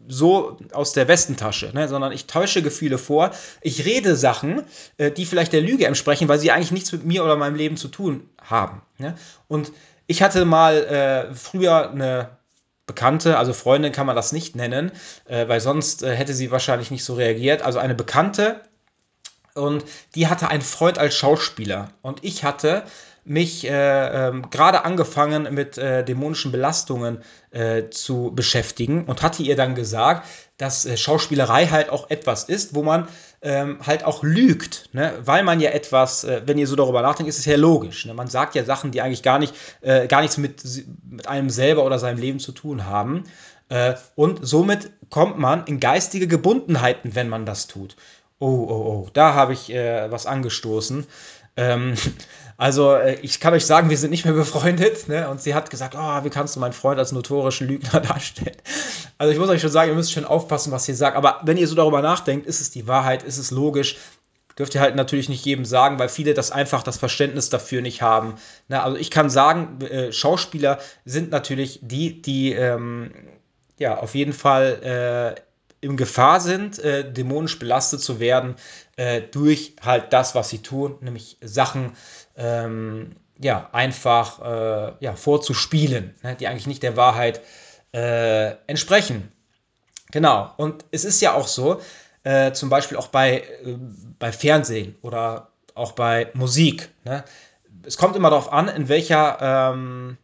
so aus der Westentasche, ne? sondern ich täusche Gefühle vor. Ich rede Sachen, äh, die vielleicht der Lüge entsprechen, weil sie eigentlich nichts mit mir oder meinem Leben zu tun haben. Ne? Und ich hatte mal äh, früher eine Bekannte, also Freundin kann man das nicht nennen, äh, weil sonst äh, hätte sie wahrscheinlich nicht so reagiert. Also eine Bekannte und die hatte einen Freund als Schauspieler und ich hatte mich äh, ähm, gerade angefangen mit äh, dämonischen Belastungen äh, zu beschäftigen und hatte ihr dann gesagt, dass äh, Schauspielerei halt auch etwas ist, wo man ähm, halt auch lügt, ne? weil man ja etwas, äh, wenn ihr so darüber nachdenkt, ist es ja logisch. Ne? Man sagt ja Sachen, die eigentlich gar, nicht, äh, gar nichts mit, mit einem selber oder seinem Leben zu tun haben. und somit kommt man in geistige Gebundenheiten, wenn man das tut. Oh, oh, oh, da habe ich was angestoßen. Ähm, also äh, ich kann euch sagen, wir sind nicht mehr befreundet. Ne? Und sie hat gesagt, oh, wie kannst du meinen Freund als notorischen Lügner darstellen? Also ich muss euch schon sagen, ihr müsst schon aufpassen, was ihr sagt. Aber wenn ihr so darüber nachdenkt, ist es die Wahrheit, ist es logisch. Dürft ihr halt natürlich nicht jedem sagen, weil viele das einfach das Verständnis dafür nicht haben. Na, also ich kann sagen, äh, Schauspieler sind natürlich die, die ähm, ja auf jeden Fall äh, in Gefahr sind, äh, dämonisch belastet zu werden äh, durch halt das, was sie tun, nämlich Sachen ähm, ja, einfach äh, ja, vorzuspielen, ne, die eigentlich nicht der Wahrheit äh, entsprechen. Genau, und es ist ja auch so, äh, zum Beispiel auch bei, äh, bei Fernsehen oder auch bei Musik. Ne? Es kommt immer darauf an, in welcher ähm,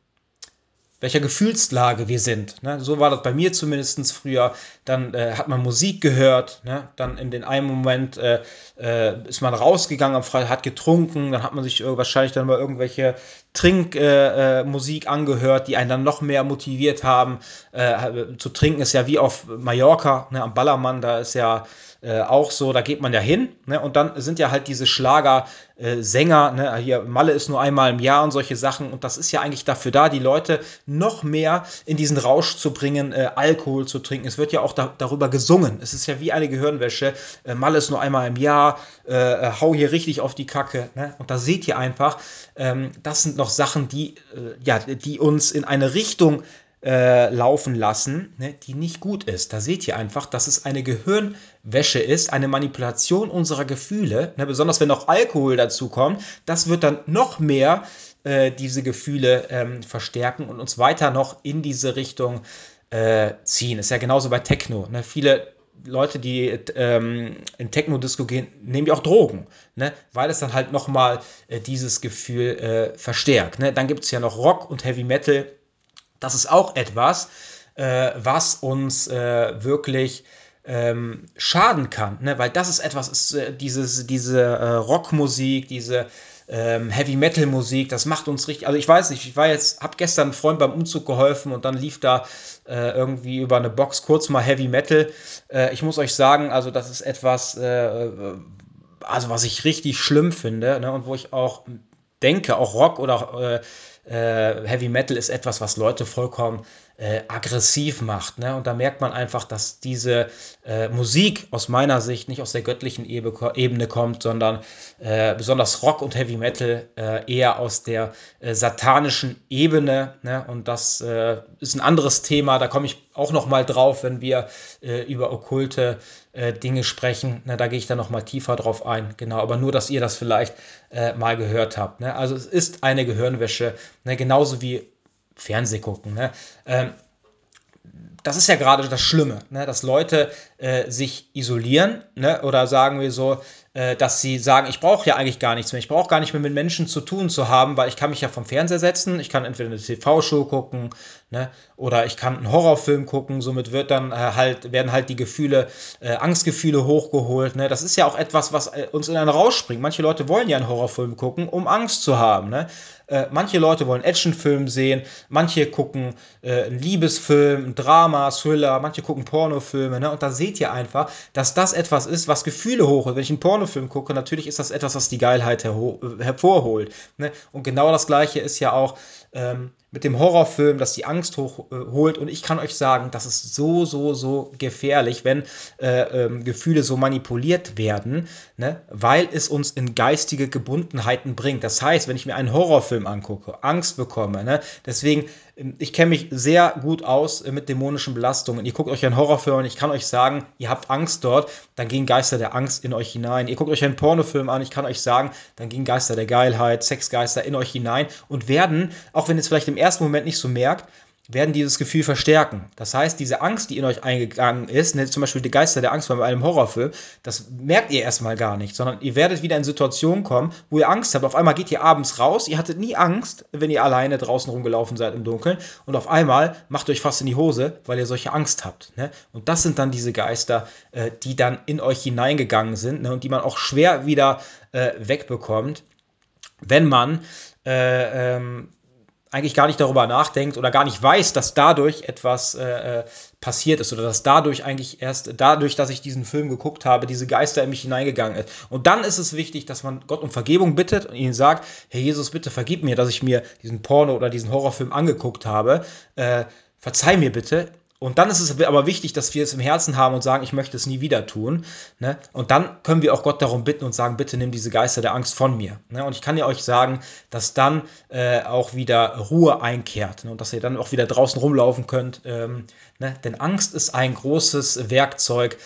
welcher Gefühlslage wir sind. Ne? So war das bei mir zumindest früher. Dann äh, hat man Musik gehört, ne? dann in den einen Moment äh, äh, ist man rausgegangen am Freitag, hat getrunken, dann hat man sich wahrscheinlich dann mal irgendwelche Trinkmusik äh, äh, angehört, die einen dann noch mehr motiviert haben. Äh, zu trinken ist ja wie auf Mallorca, ne? am Ballermann, da ist ja äh, auch so, da geht man ja hin, ne? Und dann sind ja halt diese Schlagersänger, äh, ne? Hier, Malle ist nur einmal im Jahr und solche Sachen. Und das ist ja eigentlich dafür da, die Leute noch mehr in diesen Rausch zu bringen, äh, Alkohol zu trinken. Es wird ja auch da, darüber gesungen. Es ist ja wie eine Gehirnwäsche. Äh, Malle ist nur einmal im Jahr, äh, hau hier richtig auf die Kacke. Ne? Und da seht ihr einfach, ähm, das sind noch Sachen, die, ja, die uns in eine Richtung äh, laufen lassen, ne, die nicht gut ist. Da seht ihr einfach, dass es eine Gehirnwäsche ist, eine Manipulation unserer Gefühle, ne, besonders wenn noch Alkohol dazu kommt. Das wird dann noch mehr äh, diese Gefühle ähm, verstärken und uns weiter noch in diese Richtung äh, ziehen. Ist ja genauso bei Techno. Ne? Viele Leute, die ähm, in Techno-Disco gehen, nehmen ja auch Drogen, ne? weil es dann halt nochmal äh, dieses Gefühl äh, verstärkt. Ne? Dann gibt es ja noch Rock und Heavy Metal, das ist auch etwas, äh, was uns äh, wirklich ähm, schaden kann, ne? weil das ist etwas, ist, äh, dieses, diese äh, Rockmusik, diese ähm, Heavy Metal Musik, das macht uns richtig. Also ich weiß nicht, ich war jetzt, hab gestern einem Freund beim Umzug geholfen und dann lief da äh, irgendwie über eine Box kurz mal Heavy Metal. Äh, ich muss euch sagen, also das ist etwas, äh, also was ich richtig schlimm finde ne, und wo ich auch denke, auch Rock oder äh, Heavy Metal ist etwas, was Leute vollkommen äh, aggressiv macht. Ne? Und da merkt man einfach, dass diese äh, Musik aus meiner Sicht nicht aus der göttlichen Ebene kommt, sondern äh, besonders Rock und Heavy Metal äh, eher aus der äh, satanischen Ebene. Ne? Und das ist ein anderes Thema, da komme ich auch noch mal drauf, wenn wir über okkulte Dinge sprechen. Ne? Da gehe ich dann noch mal tiefer drauf ein. Genau, aber nur, dass ihr das vielleicht mal gehört habt. Ne? Also es ist eine Gehirnwäsche, ne? genauso wie Fernseh gucken. Ne? Ähm, das ist ja gerade das Schlimme, ne? dass Leute äh, sich isolieren ne? oder sagen wir so, äh, dass sie sagen, ich brauche ja eigentlich gar nichts mehr, ich brauche gar nicht mehr mit Menschen zu tun zu haben, weil ich kann mich ja vom Fernseher setzen, ich kann entweder eine TV-Show gucken ne? oder ich kann einen Horrorfilm gucken, somit wird dann äh, halt, werden halt die Gefühle, äh, Angstgefühle hochgeholt. Ne? Das ist ja auch etwas, was äh, uns in einen Rausch springt. Manche Leute wollen ja einen Horrorfilm gucken, um Angst zu haben. Ne? Äh, manche Leute wollen Actionfilm sehen, manche gucken äh, einen Liebesfilm, ein Drama, Thriller, manche gucken Pornofilme. Ne? Und da seht ihr einfach, dass das etwas ist, was Gefühle hochholt. Wenn ich einen Pornofilm gucke, natürlich ist das etwas, was die Geilheit hervorholt. Ne? Und genau das Gleiche ist ja auch ähm, mit dem Horrorfilm, dass die Angst hochholt. Äh, und ich kann euch sagen, das ist so, so, so gefährlich, wenn äh, ähm, Gefühle so manipuliert werden, ne? weil es uns in geistige Gebundenheiten bringt. Das heißt, wenn ich mir einen Horrorfilm angucke, Angst bekomme, ne? deswegen ich kenne mich sehr gut aus äh, mit dämonischen Belastungen. Ihr guckt euch einen Horrorfilm an, ich kann euch sagen, ihr habt Angst dort, dann gehen Geister der Angst in euch hinein. Ihr guckt euch einen Pornofilm an, ich kann euch sagen, dann gehen Geister der Geilheit, Sexgeister in euch hinein und werden, auch wenn ihr es vielleicht im ersten Moment nicht so merkt, werden dieses Gefühl verstärken. Das heißt, diese Angst, die in euch eingegangen ist, ne, zum Beispiel die Geister der Angst bei einem Horrorfilm, das merkt ihr erstmal gar nicht, sondern ihr werdet wieder in Situationen kommen, wo ihr Angst habt. Auf einmal geht ihr abends raus, ihr hattet nie Angst, wenn ihr alleine draußen rumgelaufen seid im Dunkeln und auf einmal macht euch fast in die Hose, weil ihr solche Angst habt. Ne? Und das sind dann diese Geister, äh, die dann in euch hineingegangen sind ne, und die man auch schwer wieder äh, wegbekommt, wenn man äh, ähm, eigentlich gar nicht darüber nachdenkt oder gar nicht weiß, dass dadurch etwas äh, äh, passiert ist oder dass dadurch eigentlich erst dadurch, dass ich diesen Film geguckt habe, diese Geister in mich hineingegangen ist. Und dann ist es wichtig, dass man Gott um Vergebung bittet und ihn sagt, Herr Jesus, bitte vergib mir, dass ich mir diesen Porno oder diesen Horrorfilm angeguckt habe. Äh, verzeih mir bitte, und dann ist es aber wichtig, dass wir es im Herzen haben und sagen, ich möchte es nie wieder tun. Ne? Und dann können wir auch Gott darum bitten und sagen, bitte nimm diese Geister der Angst von mir. Ne? Und ich kann ja euch sagen, dass dann äh, auch wieder Ruhe einkehrt ne? und dass ihr dann auch wieder draußen rumlaufen könnt. Ähm, ne? Denn Angst ist ein großes Werkzeug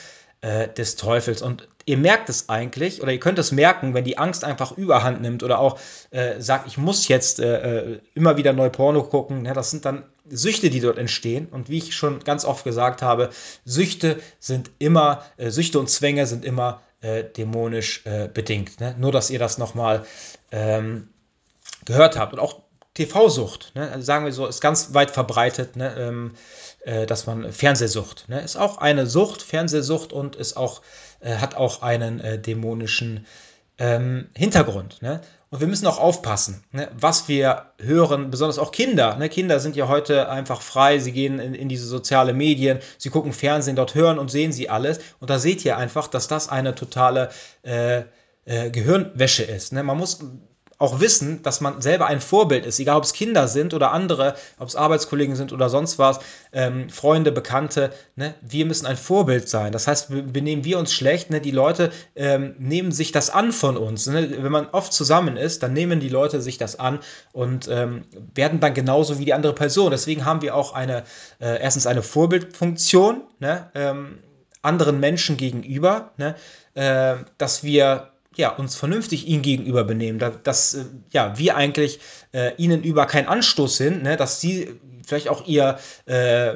äh, des Teufels. Und ihr merkt es eigentlich, oder ihr könnt es merken, wenn die Angst einfach überhand nimmt oder auch äh, sagt, ich muss jetzt äh, äh immer wieder neu Porno gucken. Ja, das sind dann Süchte, die dort entstehen. Und wie ich schon ganz oft gesagt habe, Süchte sind immer, äh, Süchte und Zwänge sind immer äh, dämonisch äh, bedingt. Ne? Nur, dass ihr das nochmal ähm, gehört habt. Und auch TV-Sucht, ne? also sagen wir so, ist ganz weit verbreitet, ne? ähm, äh, dass man Fernsehsucht, ne? ist auch eine Sucht, Fernsehsucht und ist auch, äh, hat auch einen äh, dämonischen ähm, Hintergrund. Ne? Und wir müssen auch aufpassen, ne, was wir hören, besonders auch Kinder. Ne? Kinder sind ja heute einfach frei, sie gehen in, in diese sozialen Medien, sie gucken Fernsehen, dort hören und sehen sie alles. Und da seht ihr einfach, dass das eine totale äh, äh, Gehirnwäsche ist. Ne? Man muss auch wissen, dass man selber ein Vorbild ist, egal ob es Kinder sind oder andere, ob es Arbeitskollegen sind oder sonst was, ähm, Freunde, Bekannte, ne? wir müssen ein Vorbild sein. Das heißt, benehmen wir uns schlecht, ne? die Leute ähm, nehmen sich das an von uns. Ne? Wenn man oft zusammen ist, dann nehmen die Leute sich das an und ähm, werden dann genauso wie die andere Person. Deswegen haben wir auch eine, äh, erstens eine Vorbildfunktion, ne? Ähm, anderen Menschen gegenüber, ne? äh, dass wir ja, uns vernünftig ihnen gegenüber benehmen, dass, dass äh, ja, wir eigentlich äh, ihnen über keinen Anstoß sind, ne, dass sie vielleicht auch ihr, äh,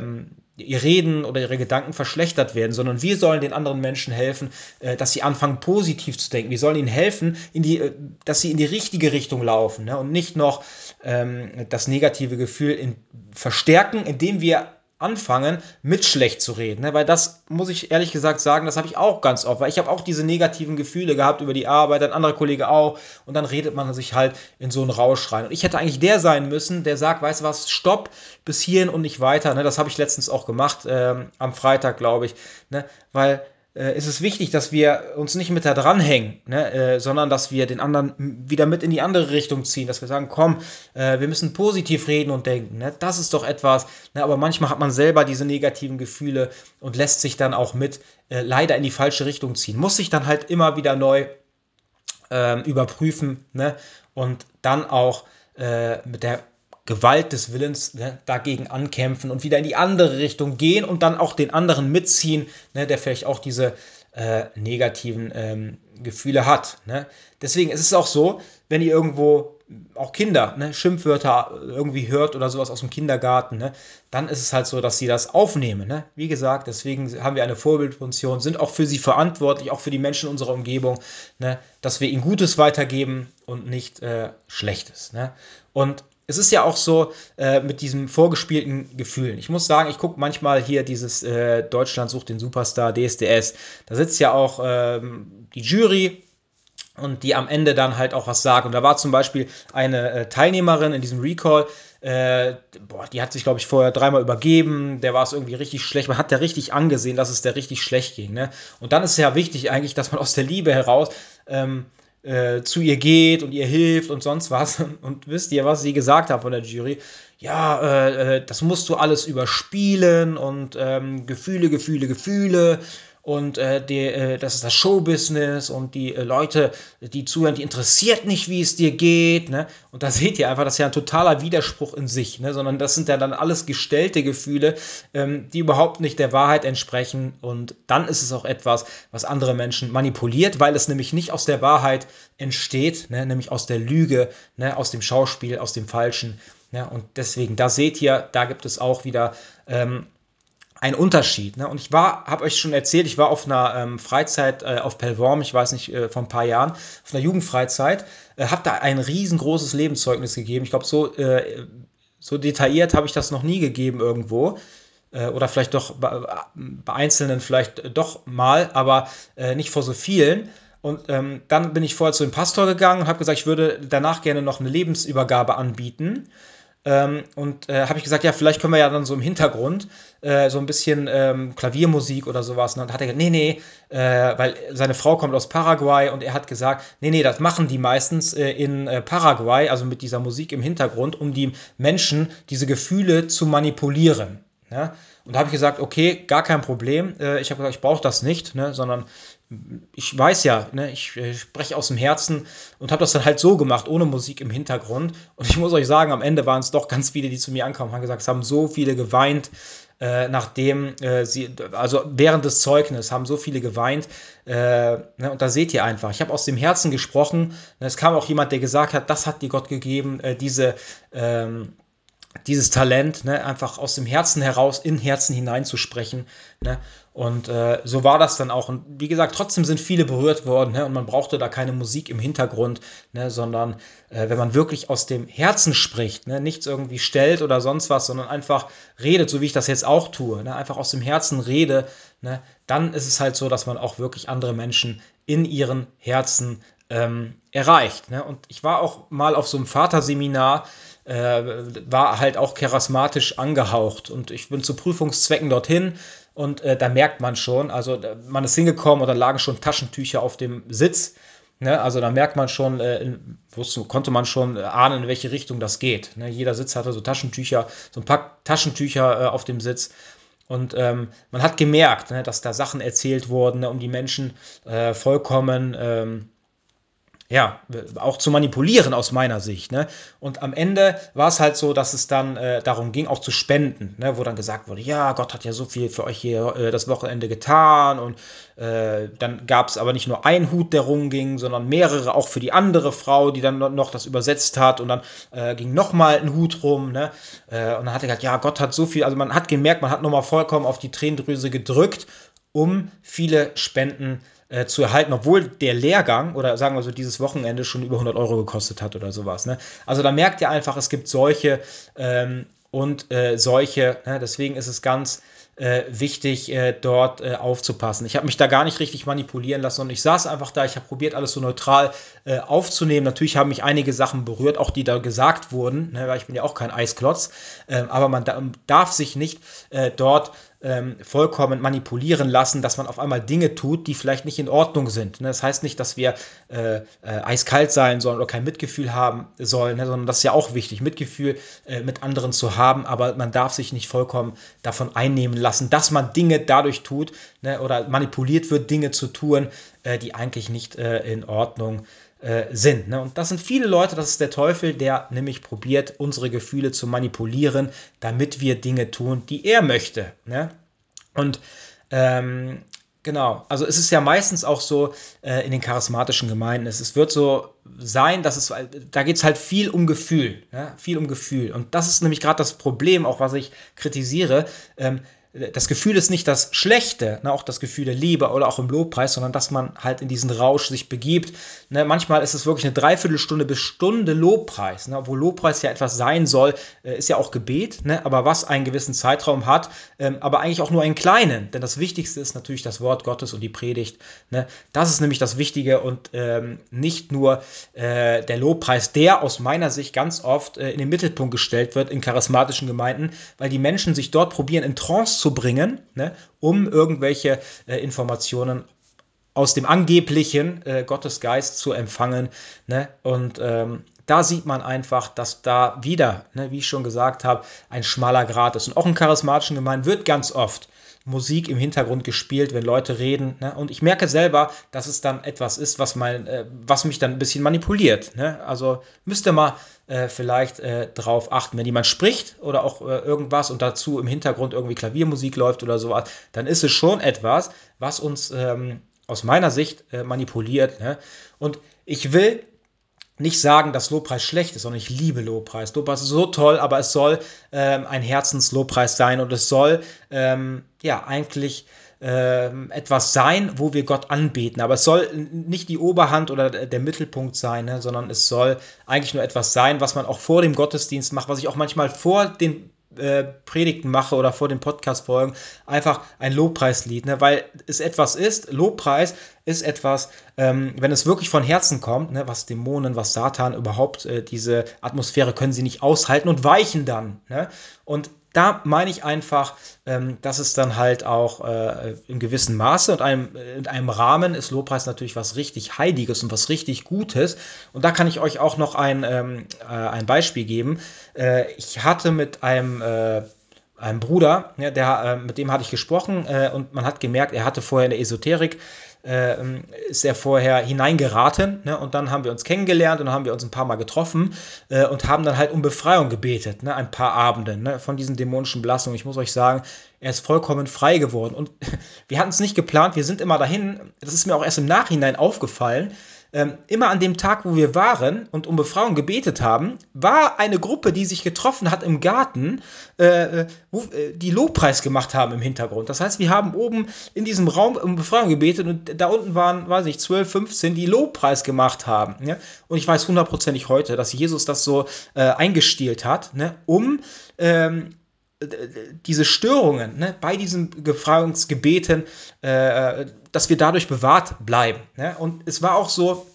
ihr Reden oder ihre Gedanken verschlechtert werden, sondern wir sollen den anderen Menschen helfen, äh, dass sie anfangen, positiv zu denken. Wir sollen ihnen helfen, in die, äh, dass sie in die richtige Richtung laufen ne, und nicht noch ähm, das negative Gefühl in, verstärken, indem wir anfangen, mit schlecht zu reden. Ne? Weil das muss ich ehrlich gesagt sagen, das habe ich auch ganz oft. Weil ich habe auch diese negativen Gefühle gehabt über die Arbeit, ein anderer Kollege auch. Und dann redet man sich halt in so einen Rausch rein. Und ich hätte eigentlich der sein müssen, der sagt, weißt du was, stopp, bis hierhin und nicht weiter. Ne? Das habe ich letztens auch gemacht, ähm, am Freitag, glaube ich. Ne? Weil äh, ist es wichtig, dass wir uns nicht mit da dranhängen, ne, äh, sondern dass wir den anderen wieder mit in die andere Richtung ziehen, dass wir sagen, komm, äh, wir müssen positiv reden und denken. Ne, das ist doch etwas. Ne, aber manchmal hat man selber diese negativen Gefühle und lässt sich dann auch mit äh, leider in die falsche Richtung ziehen. Muss sich dann halt immer wieder neu ähm, überprüfen ne, und dann auch äh, mit der Gewalt des Willens ne, dagegen ankämpfen und wieder in die andere Richtung gehen und dann auch den anderen mitziehen, ne, der vielleicht auch diese äh, negativen ähm, Gefühle hat. Ne. Deswegen ist es auch so, wenn ihr irgendwo auch Kinder ne, Schimpfwörter irgendwie hört oder sowas aus dem Kindergarten, ne, dann ist es halt so, dass sie das aufnehmen. Ne. Wie gesagt, deswegen haben wir eine Vorbildfunktion, sind auch für sie verantwortlich, auch für die Menschen unserer Umgebung, ne, dass wir ihnen Gutes weitergeben und nicht äh, Schlechtes. Ne. Und es ist ja auch so äh, mit diesem vorgespielten Gefühlen. Ich muss sagen, ich gucke manchmal hier dieses äh, Deutschland sucht den Superstar DSDS. Da sitzt ja auch ähm, die Jury und die am Ende dann halt auch was sagt. Und da war zum Beispiel eine äh, Teilnehmerin in diesem Recall, äh, boah, die hat sich, glaube ich, vorher dreimal übergeben. Der war es irgendwie richtig schlecht. Man hat ja richtig angesehen, dass es der richtig schlecht ging. Ne? Und dann ist es ja wichtig eigentlich, dass man aus der Liebe heraus ähm, äh, zu ihr geht und ihr hilft und sonst was. Und wisst ihr, was sie gesagt hat von der Jury? Ja, äh, äh, das musst du alles überspielen und ähm, Gefühle, Gefühle, Gefühle und äh, die, äh, das ist das Showbusiness und die äh, Leute, die zuhören, die interessiert nicht, wie es dir geht. Ne? Und da seht ihr einfach, das ist ja ein totaler Widerspruch in sich, ne? sondern das sind ja dann alles gestellte Gefühle, ähm, die überhaupt nicht der Wahrheit entsprechen. Und dann ist es auch etwas, was andere Menschen manipuliert, weil es nämlich nicht aus der Wahrheit entsteht, ne? nämlich aus der Lüge, ne? aus dem Schauspiel, aus dem Falschen. Ne? Und deswegen, da seht ihr, da gibt es auch wieder ähm, ein Unterschied. Ne? Und ich war, habe euch schon erzählt, ich war auf einer ähm, Freizeit äh, auf Pellworm, ich weiß nicht, äh, vor ein paar Jahren, auf einer Jugendfreizeit, äh, habe da ein riesengroßes Lebenszeugnis gegeben. Ich glaube, so, äh, so detailliert habe ich das noch nie gegeben irgendwo. Äh, oder vielleicht doch bei, bei, Einzelnen vielleicht doch mal, aber äh, nicht vor so vielen. Und ähm, dann bin ich vorher zu dem Pastor gegangen und habe gesagt, ich würde danach gerne noch eine Lebensübergabe anbieten. Ähm, und äh, habe ich gesagt, ja, vielleicht können wir ja dann so im Hintergrund äh, so ein bisschen ähm, Klaviermusik oder sowas. Und dann hat er gesagt, nee, nee, äh, weil seine Frau kommt aus Paraguay und er hat gesagt, nee, nee, das machen die meistens äh, in äh, Paraguay, also mit dieser Musik im Hintergrund, um die Menschen diese Gefühle zu manipulieren. Ja? Und da habe ich gesagt, okay, gar kein Problem. Äh, ich habe gesagt, ich brauche das nicht, ne, sondern ich weiß ja, ne, ich äh, spreche aus dem Herzen und habe das dann halt so gemacht, ohne Musik im Hintergrund. Und ich muss euch sagen, am Ende waren es doch ganz viele, die zu mir ankamen und haben gesagt, es haben so viele geweint, äh, nachdem äh, sie, also während des Zeugnisses haben so viele geweint. Äh, ne, und da seht ihr einfach, ich habe aus dem Herzen gesprochen. Es kam auch jemand, der gesagt hat, das hat dir Gott gegeben, äh, diese. Ähm, dieses Talent, ne, einfach aus dem Herzen heraus in Herzen hineinzusprechen. Ne? Und äh, so war das dann auch. Und wie gesagt, trotzdem sind viele berührt worden ne? und man brauchte da keine Musik im Hintergrund, ne? sondern äh, wenn man wirklich aus dem Herzen spricht, ne? nichts irgendwie stellt oder sonst was, sondern einfach redet, so wie ich das jetzt auch tue, ne? einfach aus dem Herzen rede, ne? dann ist es halt so, dass man auch wirklich andere Menschen in ihren Herzen ähm, erreicht. Ne? Und ich war auch mal auf so einem Vaterseminar, äh, war halt auch charismatisch angehaucht. Und ich bin zu Prüfungszwecken dorthin und äh, da merkt man schon, also man ist hingekommen und da lagen schon Taschentücher auf dem Sitz. Ne? Also da merkt man schon, äh, wusste, konnte man schon ahnen, in welche Richtung das geht. Ne? Jeder Sitz hatte so Taschentücher, so ein paar Taschentücher äh, auf dem Sitz. Und ähm, man hat gemerkt, ne, dass da Sachen erzählt wurden, ne, um die Menschen äh, vollkommen ähm, ja, auch zu manipulieren aus meiner Sicht. Ne? Und am Ende war es halt so, dass es dann äh, darum ging, auch zu spenden, ne? wo dann gesagt wurde, ja, Gott hat ja so viel für euch hier äh, das Wochenende getan und äh, dann gab es aber nicht nur einen Hut, der rumging, sondern mehrere, auch für die andere Frau, die dann noch das übersetzt hat und dann äh, ging nochmal ein Hut rum. Ne? Äh, und dann hat er gesagt, ja, Gott hat so viel, also man hat gemerkt, man hat nochmal vollkommen auf die Tränendrüse gedrückt, um viele Spenden zu äh, zu erhalten, obwohl der Lehrgang oder sagen wir so dieses Wochenende schon über 100 Euro gekostet hat oder sowas. Ne? Also da merkt ihr einfach, es gibt solche ähm, und äh, solche. Ne? Deswegen ist es ganz äh, wichtig, äh, dort äh, aufzupassen. Ich habe mich da gar nicht richtig manipulieren lassen und ich saß einfach da. Ich habe probiert, alles so neutral äh, aufzunehmen. Natürlich haben mich einige Sachen berührt, auch die da gesagt wurden, ne, weil ich bin ja auch kein Eisklotz. Ähm, aber man da, darf sich nicht äh, dort ähm, vollkommen manipulieren lassen, dass man auf einmal Dinge tut, die vielleicht nicht in Ordnung sind. Ne? Das heißt nicht, dass wir äh, äh, eiskalt sein sollen oder kein Mitgefühl haben sollen, ne? sondern das ist ja auch wichtig, Mitgefühl äh, mit anderen zu haben, aber man darf sich nicht vollkommen davon einnehmen lassen, dass man Dinge dadurch tut ne? oder manipuliert wird, Dinge zu tun, äh, die eigentlich nicht äh, in Ordnung sind äh, sind. Ne? Und das sind viele Leute, das ist der Teufel, der nämlich probiert, unsere Gefühle zu manipulieren, damit wir Dinge tun, die er möchte. Ne? Und ähm, Genau, also es ist ja meistens auch so äh, in den charismatischen Gemeinden. Es, es wird so sein, dass es, da geht es halt viel um Gefühl, ja? viel um Gefühl. Und das ist nämlich gerade das Problem, auch was ich kritisiere. Ähm, das Gefühl ist nicht das Schlechte, ne, auch das Gefühl der Liebe oder auch im Lobpreis, sondern dass man halt in diesen Rausch sich begibt. Ne, manchmal ist es wirklich eine Dreiviertelstunde bis Stunde Lobpreis, ne, obwohl Lobpreis ja etwas sein soll, äh, ist ja auch Gebet, ne, aber was einen gewissen Zeitraum hat, ähm, aber eigentlich auch nur einen kleinen, denn das Wichtigste ist natürlich das Wort Gottes und die Predigt. Ne. Das ist nämlich das Wichtige und ähm, nicht nur äh, der Lobpreis, der aus meiner Sicht ganz oft äh, in den Mittelpunkt gestellt wird in charismatischen Gemeinden, weil die Menschen sich dort probieren, in Trance zu bringen, ne, um irgendwelche äh, Informationen aus dem angeblichen äh, Gottesgeist zu empfangen. Ne? Und ähm, da sieht man einfach, dass da wieder, ne, wie ich schon gesagt habe, ein schmaler Grat ist. Und auch in charismatischen Gemeinden wird ganz oft Musik im Hintergrund gespielt, wenn Leute reden. Ne? Und ich merke selber, dass es dann etwas ist, was, mein, äh, was mich dann ein bisschen manipuliert. Ne? Also müsst ihr mal äh, vielleicht äh, drauf achten, wenn jemand spricht oder auch äh, irgendwas und dazu im Hintergrund irgendwie Klaviermusik läuft oder sowas, dann ist es schon etwas, was uns ähm, aus meiner Sicht äh, manipuliert. Ne? Und ich will nicht sagen, dass Lobpreis schlecht ist, sondern ich liebe Lobpreis. Lobpreis ist so toll, aber es soll ähm, ein Herzenslobpreis sein und es soll ähm, ja eigentlich ähm, etwas sein, wo wir Gott anbeten. Aber es soll nicht die Oberhand oder der Mittelpunkt sein, ne, sondern es soll eigentlich nur etwas sein, was man auch vor dem Gottesdienst macht, was ich auch manchmal vor den äh, Predigten mache oder vor den Podcast-Folgen, einfach ein Lobpreislied, ne? weil es etwas ist, Lobpreis ist etwas, ähm, wenn es wirklich von Herzen kommt, ne? was Dämonen, was Satan überhaupt, äh, diese Atmosphäre können sie nicht aushalten und weichen dann. Ne? Und da meine ich einfach, ähm, dass es dann halt auch äh, in gewissem Maße und einem, äh, in einem Rahmen ist Lobpreis natürlich was richtig Heiliges und was richtig Gutes. Und da kann ich euch auch noch ein, ähm, äh, ein Beispiel geben. Äh, ich hatte mit einem äh, einem Bruder, ja, der, äh, mit dem hatte ich gesprochen äh, und man hat gemerkt, er hatte vorher eine Esoterik äh, ist er vorher hineingeraten. Ne? Und dann haben wir uns kennengelernt und haben wir uns ein paar Mal getroffen äh, und haben dann halt um Befreiung gebetet, ne? ein paar Abende ne? von diesen dämonischen Belastungen. Ich muss euch sagen, er ist vollkommen frei geworden. Und wir hatten es nicht geplant, wir sind immer dahin. Das ist mir auch erst im Nachhinein aufgefallen ähm, immer an dem Tag, wo wir waren und um Befreiung gebetet haben, war eine Gruppe, die sich getroffen hat im Garten, äh, äh wo, äh, die Lobpreis gemacht haben im Hintergrund. Das heißt, wir haben oben in diesem Raum um Befreiung gebetet und da unten waren, weiß ich, 12, 15, die Lobpreis gemacht haben. Ja? Und ich weiß hundertprozentig heute, dass Jesus das so äh, eingestielt hat, ne? um ähm, diese Störungen ne, bei diesen Befreiungsgebeten, äh, dass wir dadurch bewahrt bleiben. Ne? Und es war auch so,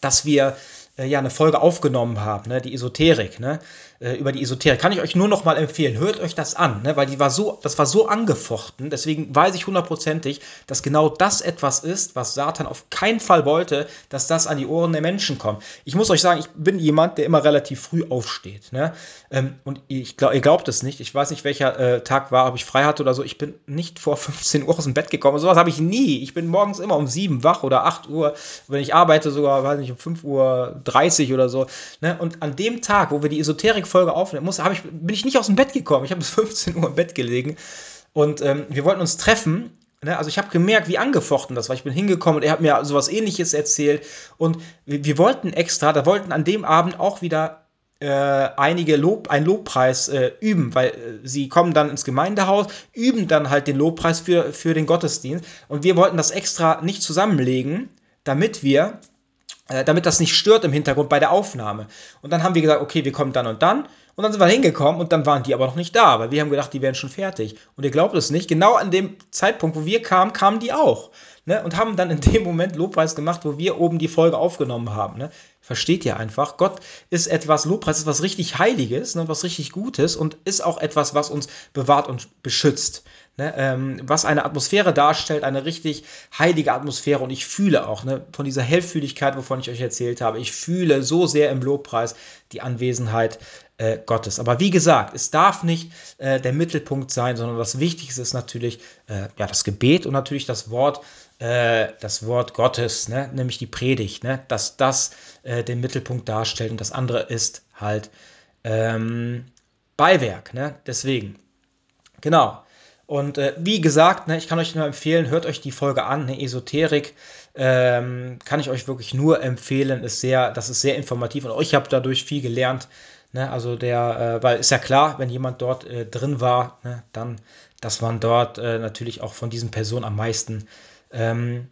dass wir äh, ja eine Folge aufgenommen haben, ne, die Esoterik, ne? Äh, über die Esoterik. Kann ich euch nur noch mal empfehlen. Hört euch das an, ne? weil die war so, das war so angefochten. Deswegen weiß ich hundertprozentig, dass genau das etwas ist, was Satan auf keinen Fall wollte, dass das an die Ohren der Menschen kommt. Ich muss euch sagen, ich bin jemand, der immer relativ früh aufsteht. Ne? Ähm, und ich glaub, ihr glaubt es nicht. Ich weiß nicht, welcher äh, Tag war, ob ich frei hatte oder so. Ich bin nicht vor 15 Uhr aus dem Bett gekommen. Sowas habe ich nie. Ich bin morgens immer um 7 wach oder 8 Uhr. Wenn ich arbeite, sogar, weiß nicht, um 5 Uhr 30 oder so. Ne? Und an dem Tag, wo wir die Esoterik Folge aufnehmen muss, ich, bin ich nicht aus dem Bett gekommen. Ich habe bis 15 Uhr im Bett gelegen und ähm, wir wollten uns treffen. Ne? Also ich habe gemerkt, wie angefochten das war. Ich bin hingekommen und er hat mir sowas ähnliches erzählt. Und wir, wir wollten extra, da wollten an dem Abend auch wieder äh, einige Lob, einen Lobpreis äh, üben, weil äh, sie kommen dann ins Gemeindehaus, üben dann halt den Lobpreis für, für den Gottesdienst. Und wir wollten das extra nicht zusammenlegen, damit wir damit das nicht stört im Hintergrund bei der Aufnahme. Und dann haben wir gesagt, okay, wir kommen dann und dann Und dann sind wir hingekommen und dann waren die aber noch nicht da, weil wir haben gedacht, die wären schon fertig. Und ihr glaubt es nicht, genau an dem Zeitpunkt, wo wir kamen, kamen die auch. Ne? Und haben dann in dem Moment Lobpreis gemacht, wo wir oben die Folge aufgenommen haben. Ne? Versteht ihr einfach? Gott ist etwas, Lobpreis ist was richtig Heiliges, ne? was richtig Gutes und ist auch etwas, was uns bewahrt und beschützt. Ne, ähm, was eine Atmosphäre darstellt, eine richtig heilige Atmosphäre. Und ich fühle auch ne, von dieser Hellfühligkeit, wovon ich euch erzählt habe, ich fühle so sehr im Lobpreis die Anwesenheit äh, Gottes. Aber wie gesagt, es darf nicht äh, der Mittelpunkt sein, sondern das Wichtigste ist natürlich äh, ja, das Gebet und natürlich das Wort, äh, das Wort Gottes, ne, nämlich die Predigt, ne, dass das äh, den Mittelpunkt darstellt und das andere ist halt ähm, Beiwerk. Ne, deswegen, genau. Und äh, wie gesagt, ne, ich kann euch nur empfehlen, hört euch die Folge an, ne, Esoterik. Ähm, kann ich euch wirklich nur empfehlen, ist sehr, das ist sehr informativ und ich habe dadurch viel gelernt. Ne, also der, äh, weil ist ja klar, wenn jemand dort äh, drin war, ne, dann, dass man dort äh, natürlich auch von diesen Personen am meisten ähm,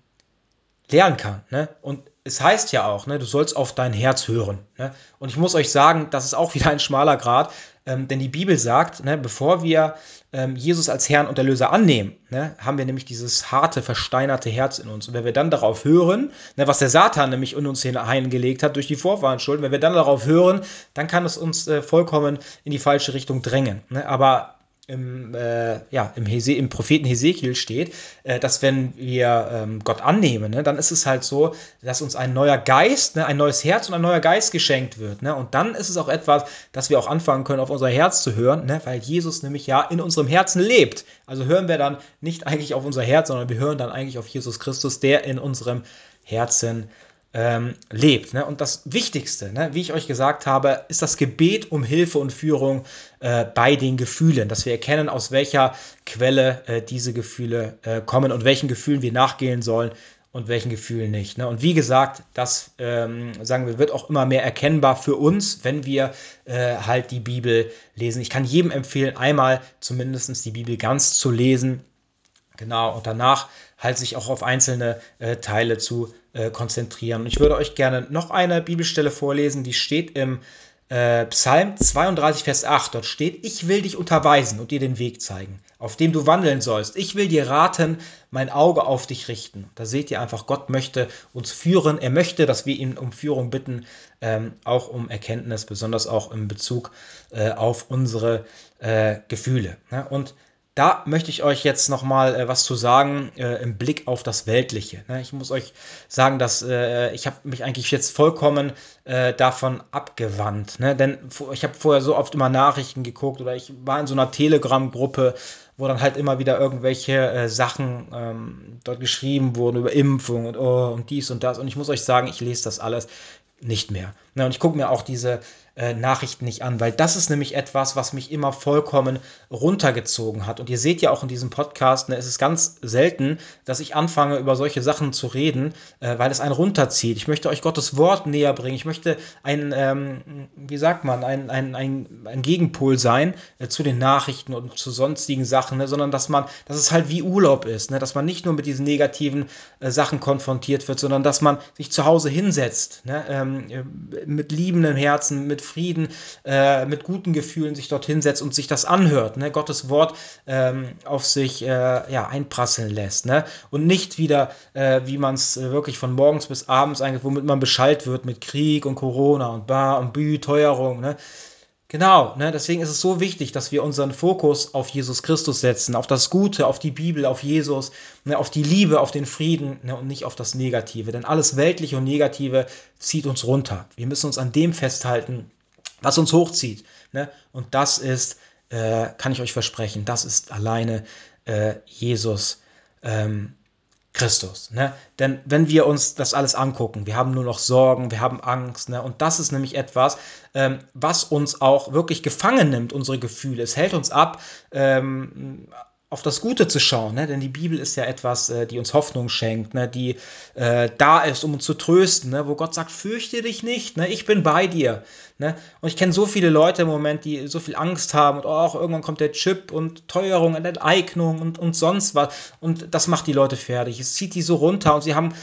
lernen kann. Ne? Und es heißt ja auch, ne, du sollst auf dein Herz hören. Ne? Und ich muss euch sagen, das ist auch wieder ein schmaler Grad, ähm, denn die Bibel sagt, ne, bevor wir ähm, Jesus als Herrn und Erlöser annehmen, ne, haben wir nämlich dieses harte, versteinerte Herz in uns. Und wenn wir dann darauf hören, ne, was der Satan nämlich in uns hineingelegt hat durch die Vorfahren wenn wir dann darauf hören, dann kann es uns äh, vollkommen in die falsche Richtung drängen. Ne? Aber im, äh, ja, im, Hese im Propheten Hesekiel steht, äh, dass wenn wir ähm, Gott annehmen, ne, dann ist es halt so, dass uns ein neuer Geist, ne, ein neues Herz und ein neuer Geist geschenkt wird. Ne? Und dann ist es auch etwas, dass wir auch anfangen können, auf unser Herz zu hören, ne, weil Jesus nämlich ja in unserem Herzen lebt. Also hören wir dann nicht eigentlich auf unser Herz, sondern wir hören dann eigentlich auf Jesus Christus, der in unserem Herzen lebt ähm, lebt. Ne? Und das Wichtigste, ne, wie ich euch gesagt habe, ist das Gebet um Hilfe und Führung äh, bei den Gefühlen, dass wir erkennen, aus welcher Quelle äh, diese Gefühle äh, kommen und welchen Gefühlen wir nachgehen sollen und welchen Gefühlen nicht. Ne? Und wie gesagt, das ähm, sagen wir, wird auch immer mehr erkennbar für uns, wenn wir äh, halt die Bibel lesen. Ich kann jedem empfehlen, einmal zumindest die Bibel ganz zu lesen. Genau, und danach halt sich auch auf einzelne äh, Teile zu äh, konzentrieren. Ich würde euch gerne noch eine Bibelstelle vorlesen, die steht im äh, Psalm 32, Vers 8. Dort steht, ich will dich unterweisen und dir den Weg zeigen, auf dem du wandeln sollst. Ich will dir raten, mein Auge auf dich richten. Da seht ihr einfach, Gott möchte uns führen. Er möchte, dass wir ihn um Führung bitten, ähm, auch um Erkenntnis, besonders auch in Bezug äh, auf unsere äh, Gefühle. Ne? Und da möchte ich euch jetzt noch mal äh, was zu sagen äh, im Blick auf das Weltliche. Ne? Ich muss euch sagen, dass äh, ich habe mich eigentlich jetzt vollkommen äh, davon abgewandt. Ne? Denn ich habe vorher so oft immer Nachrichten geguckt oder ich war in so einer Telegram-Gruppe, wo dann halt immer wieder irgendwelche äh, Sachen ähm, dort geschrieben wurden über Impfung und, oh, und dies und das. Und ich muss euch sagen, ich lese das alles nicht mehr. Ne? Und ich gucke mir auch diese äh, Nachrichten nicht an, weil das ist nämlich etwas, was mich immer vollkommen runtergezogen hat. Und ihr seht ja auch in diesem Podcast, ne, es ist ganz selten, dass ich anfange, über solche Sachen zu reden, äh, weil es einen runterzieht. Ich möchte euch Gottes Wort näher bringen. Ich möchte ein, ähm, wie sagt man, ein, ein, ein, ein Gegenpol sein äh, zu den Nachrichten und zu sonstigen Sachen, ne, sondern dass man, dass es halt wie Urlaub ist, ne, dass man nicht nur mit diesen negativen äh, Sachen konfrontiert wird, sondern dass man sich zu Hause hinsetzt, ne, ähm, äh, mit liebendem Herzen, mit Frieden, äh, mit guten Gefühlen sich dorthin setzt und sich das anhört, ne? Gottes Wort ähm, auf sich äh, ja, einprasseln lässt. Ne? Und nicht wieder, äh, wie man es äh, wirklich von morgens bis abends eigentlich, womit man beschallt wird mit Krieg und Corona und Bar und Bü, Teuerung. Ne? Genau, ne, deswegen ist es so wichtig, dass wir unseren Fokus auf Jesus Christus setzen, auf das Gute, auf die Bibel, auf Jesus, ne, auf die Liebe, auf den Frieden ne, und nicht auf das Negative. Denn alles Weltliche und Negative zieht uns runter. Wir müssen uns an dem festhalten, was uns hochzieht. Ne? Und das ist, äh, kann ich euch versprechen, das ist alleine äh, Jesus ähm, Christus. Ne? Denn wenn wir uns das alles angucken, wir haben nur noch Sorgen, wir haben Angst, ne? und das ist nämlich etwas, ähm, was uns auch wirklich gefangen nimmt, unsere Gefühle. Es hält uns ab, ähm, auf das Gute zu schauen, ne? denn die Bibel ist ja etwas, äh, die uns Hoffnung schenkt, ne? die äh, da ist, um uns zu trösten, ne? wo Gott sagt, fürchte dich nicht, ne? ich bin bei dir. Ne? Und ich kenne so viele Leute im Moment, die so viel Angst haben und auch oh, irgendwann kommt der Chip und Teuerung und Enteignung und, und sonst was und das macht die Leute fertig. Es zieht die so runter und sie haben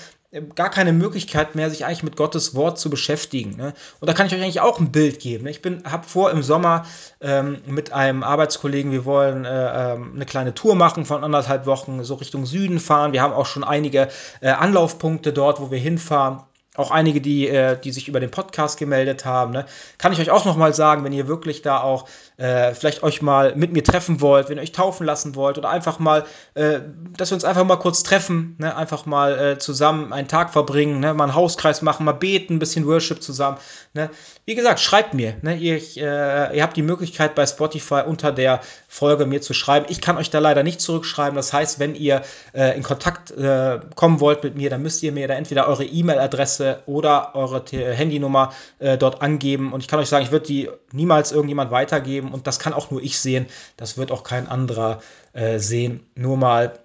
gar keine Möglichkeit mehr, sich eigentlich mit Gottes Wort zu beschäftigen. Ne? Und da kann ich euch eigentlich auch ein Bild geben. Ne? Ich habe vor im Sommer ähm, mit einem Arbeitskollegen, wir wollen äh, ähm, eine kleine Tour machen von anderthalb Wochen, so Richtung Süden fahren. Wir haben auch schon einige äh, Anlaufpunkte dort, wo wir hinfahren auch einige, die, äh, die sich über den Podcast gemeldet haben. Ne? Kann ich euch auch nochmal sagen, wenn ihr wirklich da auch äh, vielleicht euch mal mit mir treffen wollt, wenn ihr euch taufen lassen wollt oder einfach mal, äh, dass wir uns einfach mal kurz treffen, ne? einfach mal äh, zusammen einen Tag verbringen, ne? mal einen Hauskreis machen, mal beten, ein bisschen Worship zusammen. Ne? Wie gesagt, schreibt mir. Ne? Ihr, äh, ihr habt die Möglichkeit bei Spotify unter der Folge mir zu schreiben. Ich kann euch da leider nicht zurückschreiben. Das heißt, wenn ihr äh, in Kontakt äh, kommen wollt mit mir, dann müsst ihr mir da entweder eure E-Mail-Adresse oder eure Handynummer dort angeben. Und ich kann euch sagen, ich würde die niemals irgendjemand weitergeben geben und das kann auch nur ich sehen. Das wird auch kein anderer äh, sehen. Nur mal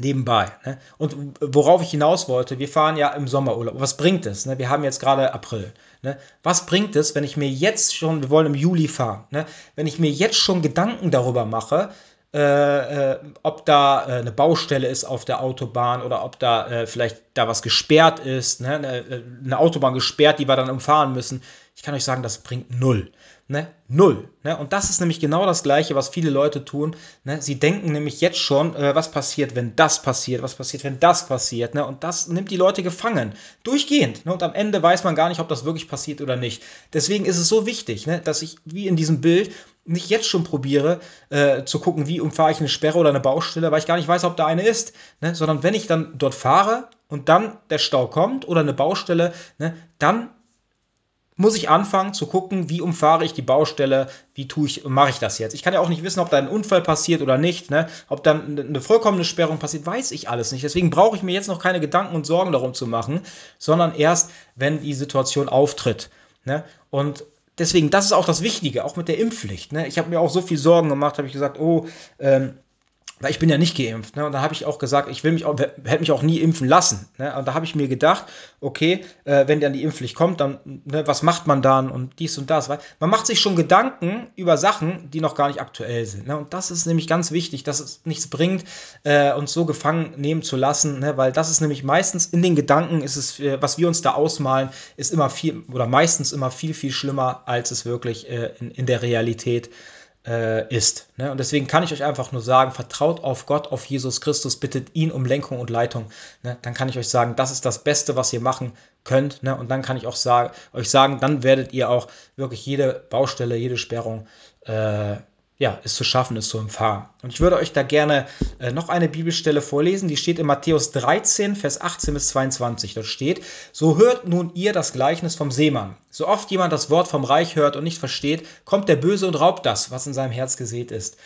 nebenbei. Ne? Und worauf ich hinaus wollte, wir fahren ja im Sommerurlaub. Was bringt es? Ne? Wir haben jetzt gerade April. Ne? Was bringt es, wenn ich mir jetzt schon, wir wollen im Juli fahren, ne? wenn ich mir jetzt schon Gedanken darüber mache, äh, äh, ob da äh, eine Baustelle ist auf der Autobahn oder ob da äh, vielleicht da was gesperrt ist, ne? eine, äh, eine Autobahn gesperrt, die wir dann umfahren müssen. Ich kann euch sagen, das bringt null. Ne? Null. Ne? Und das ist nämlich genau das Gleiche, was viele Leute tun. Ne? Sie denken nämlich jetzt schon, äh, was passiert, wenn das passiert, was passiert, wenn das passiert. Ne? Und das nimmt die Leute gefangen. Durchgehend. Ne? Und am Ende weiß man gar nicht, ob das wirklich passiert oder nicht. Deswegen ist es so wichtig, ne? dass ich, wie in diesem Bild, nicht jetzt schon probiere, äh, zu gucken, wie umfahre ich eine Sperre oder eine Baustelle, weil ich gar nicht weiß, ob da eine ist. Ne? Sondern wenn ich dann dort fahre und dann der Stau kommt oder eine Baustelle, ne? dann muss ich anfangen zu gucken, wie umfahre ich die Baustelle, wie tue ich, mache ich das jetzt. Ich kann ja auch nicht wissen, ob da ein Unfall passiert oder nicht, ne? ob dann eine vollkommene Sperrung passiert, weiß ich alles nicht. Deswegen brauche ich mir jetzt noch keine Gedanken und Sorgen darum zu machen, sondern erst, wenn die Situation auftritt. Ne? Und deswegen, das ist auch das Wichtige, auch mit der Impfpflicht. Ne? Ich habe mir auch so viel Sorgen gemacht, habe ich gesagt, oh, ähm, weil ich bin ja nicht geimpft. Ne? Und da habe ich auch gesagt, ich will mich auch, hätte mich auch nie impfen lassen. Ne? Und da habe ich mir gedacht, okay, äh, wenn dann die Impfpflicht kommt, dann, ne, was macht man dann und dies und das. Weil man macht sich schon Gedanken über Sachen, die noch gar nicht aktuell sind. Ne? Und das ist nämlich ganz wichtig, dass es nichts bringt, äh, uns so gefangen nehmen zu lassen, ne? weil das ist nämlich meistens in den Gedanken, ist es, äh, was wir uns da ausmalen, ist immer viel oder meistens immer viel, viel schlimmer, als es wirklich äh, in, in der Realität ist äh, ist. Ne? Und deswegen kann ich euch einfach nur sagen, vertraut auf Gott, auf Jesus Christus, bittet ihn um Lenkung und Leitung. Ne? Dann kann ich euch sagen, das ist das Beste, was ihr machen könnt. Ne? Und dann kann ich auch sagen, euch sagen, dann werdet ihr auch wirklich jede Baustelle, jede Sperrung äh, ja, es zu schaffen ist, zu umfahren. Und ich würde euch da gerne äh, noch eine Bibelstelle vorlesen, die steht in Matthäus 13, Vers 18 bis 22. Dort steht, so hört nun ihr das Gleichnis vom Seemann. So oft jemand das Wort vom Reich hört und nicht versteht, kommt der Böse und raubt das, was in seinem Herz gesät ist.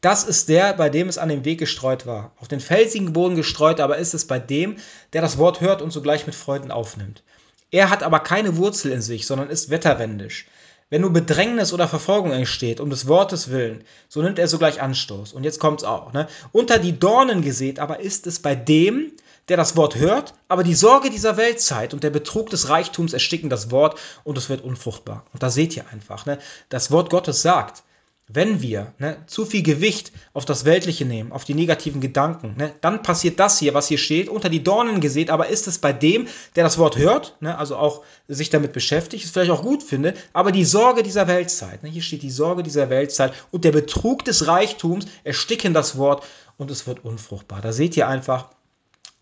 Das ist der, bei dem es an dem Weg gestreut war. Auf den felsigen Boden gestreut aber ist es bei dem, der das Wort hört und sogleich mit Freuden aufnimmt. Er hat aber keine Wurzel in sich, sondern ist wetterwendisch. Wenn nur Bedrängnis oder Verfolgung entsteht, um des Wortes willen, so nimmt er sogleich Anstoß. Und jetzt kommt es auch. Ne? Unter die Dornen gesät aber ist es bei dem, der das Wort hört, aber die Sorge dieser Weltzeit und der Betrug des Reichtums ersticken das Wort und es wird unfruchtbar. Und da seht ihr einfach, ne? das Wort Gottes sagt, wenn wir ne, zu viel Gewicht auf das Weltliche nehmen, auf die negativen Gedanken, ne, dann passiert das hier, was hier steht, unter die Dornen gesät, aber ist es bei dem, der das Wort hört, ne, also auch sich damit beschäftigt, es vielleicht auch gut finde, aber die Sorge dieser Weltzeit, ne, hier steht die Sorge dieser Weltzeit und der Betrug des Reichtums ersticken das Wort und es wird unfruchtbar. Da seht ihr einfach,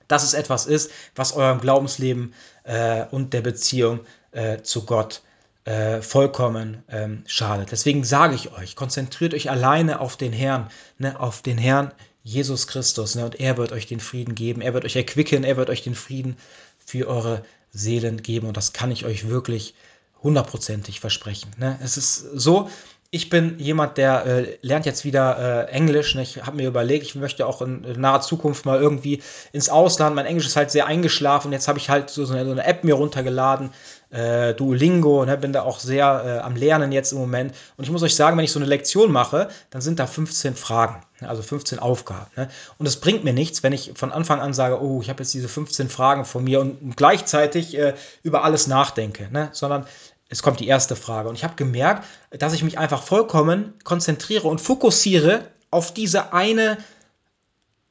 dass es etwas ist, was eurem Glaubensleben äh, und der Beziehung äh, zu Gott äh, vollkommen ähm, schadet. Deswegen sage ich euch, konzentriert euch alleine auf den Herrn, ne, auf den Herrn Jesus Christus, ne, und er wird euch den Frieden geben, er wird euch erquicken, er wird euch den Frieden für eure Seelen geben und das kann ich euch wirklich hundertprozentig versprechen. Ne? Es ist so, ich bin jemand, der äh, lernt jetzt wieder äh, Englisch. Ne? Ich habe mir überlegt, ich möchte auch in, in, naher Zukunft mal irgendwie ins Ausland. Mein Englisch ist halt sehr eingeschlafen. Jetzt habe ich halt so, so, eine, so, eine, App mir runtergeladen, äh, Duolingo. Ne? Bin da auch sehr äh, am Lernen jetzt im Moment. Und ich muss euch sagen, wenn ich so eine Lektion mache, dann sind da 15 Fragen, ne? also 15 Aufgaben. Ne? Und es bringt mir nichts, wenn ich von Anfang an sage, oh, ich habe jetzt diese 15 Fragen von mir und gleichzeitig äh, über alles nachdenke. Ne? Sondern es kommt die erste Frage. Und ich habe gemerkt, dass ich mich einfach vollkommen konzentriere und fokussiere auf diese eine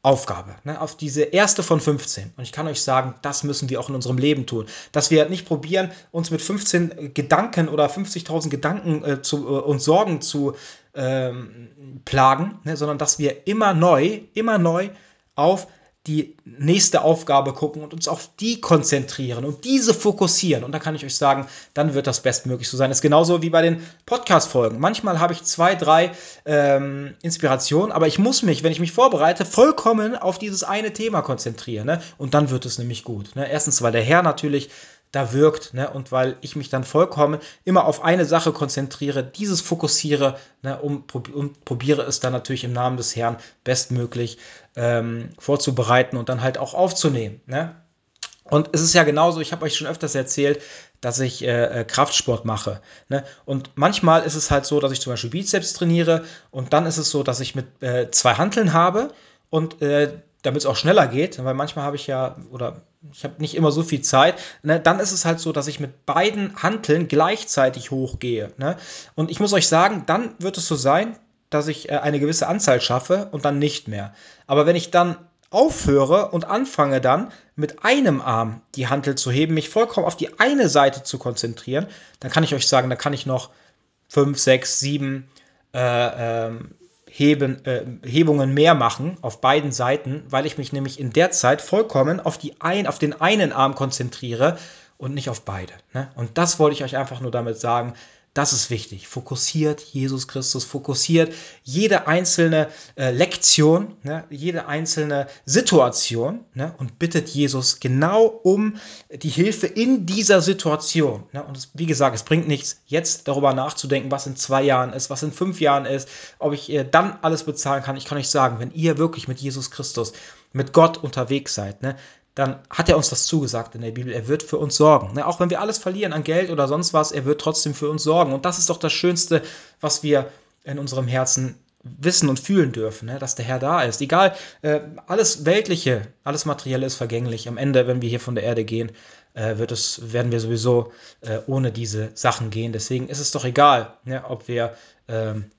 Aufgabe, ne, auf diese erste von 15. Und ich kann euch sagen, das müssen wir auch in unserem Leben tun. Dass wir nicht probieren, uns mit 15 Gedanken oder 50.000 Gedanken äh, zu, äh, und Sorgen zu ähm, plagen, ne, sondern dass wir immer neu, immer neu auf die nächste Aufgabe gucken und uns auf die konzentrieren und diese fokussieren. Und da kann ich euch sagen, dann wird das bestmöglich so sein. Das ist genauso wie bei den Podcast-Folgen. Manchmal habe ich zwei, drei ähm, Inspirationen, aber ich muss mich, wenn ich mich vorbereite, vollkommen auf dieses eine Thema konzentrieren. Ne? Und dann wird es nämlich gut. Ne? Erstens, weil der Herr natürlich da wirkt. Ne? Und weil ich mich dann vollkommen immer auf eine Sache konzentriere, dieses fokussiere ne? um, und probiere es dann natürlich im Namen des Herrn bestmöglich ähm, vorzubereiten und dann halt auch aufzunehmen. Ne? Und es ist ja genauso, ich habe euch schon öfters erzählt, dass ich äh, äh, Kraftsport mache. Ne? Und manchmal ist es halt so, dass ich zum Beispiel Bizeps trainiere und dann ist es so, dass ich mit äh, zwei Hanteln habe und äh, damit es auch schneller geht, weil manchmal habe ich ja, oder ich habe nicht immer so viel Zeit, ne, dann ist es halt so, dass ich mit beiden Hanteln gleichzeitig hochgehe. Ne? Und ich muss euch sagen, dann wird es so sein, dass ich äh, eine gewisse Anzahl schaffe und dann nicht mehr. Aber wenn ich dann aufhöre und anfange dann mit einem Arm die Hantel zu heben, mich vollkommen auf die eine Seite zu konzentrieren, dann kann ich euch sagen, da kann ich noch fünf, sechs, sieben äh, ähm, Heben, äh, Hebungen mehr machen auf beiden Seiten, weil ich mich nämlich in der Zeit vollkommen auf, die ein, auf den einen Arm konzentriere und nicht auf beide. Ne? Und das wollte ich euch einfach nur damit sagen. Das ist wichtig. Fokussiert Jesus Christus, fokussiert jede einzelne äh, Lektion, ne, jede einzelne Situation ne, und bittet Jesus genau um die Hilfe in dieser Situation. Ne. Und es, wie gesagt, es bringt nichts, jetzt darüber nachzudenken, was in zwei Jahren ist, was in fünf Jahren ist, ob ich äh, dann alles bezahlen kann. Ich kann euch sagen, wenn ihr wirklich mit Jesus Christus, mit Gott unterwegs seid, ne, dann hat er uns das zugesagt in der Bibel. Er wird für uns sorgen. Ne? Auch wenn wir alles verlieren an Geld oder sonst was, er wird trotzdem für uns sorgen. Und das ist doch das Schönste, was wir in unserem Herzen wissen und fühlen dürfen, ne? dass der Herr da ist. Egal, äh, alles Weltliche, alles Materielle ist vergänglich. Am Ende, wenn wir hier von der Erde gehen, äh, wird es, werden wir sowieso äh, ohne diese Sachen gehen. Deswegen ist es doch egal, ne? ob wir ähm,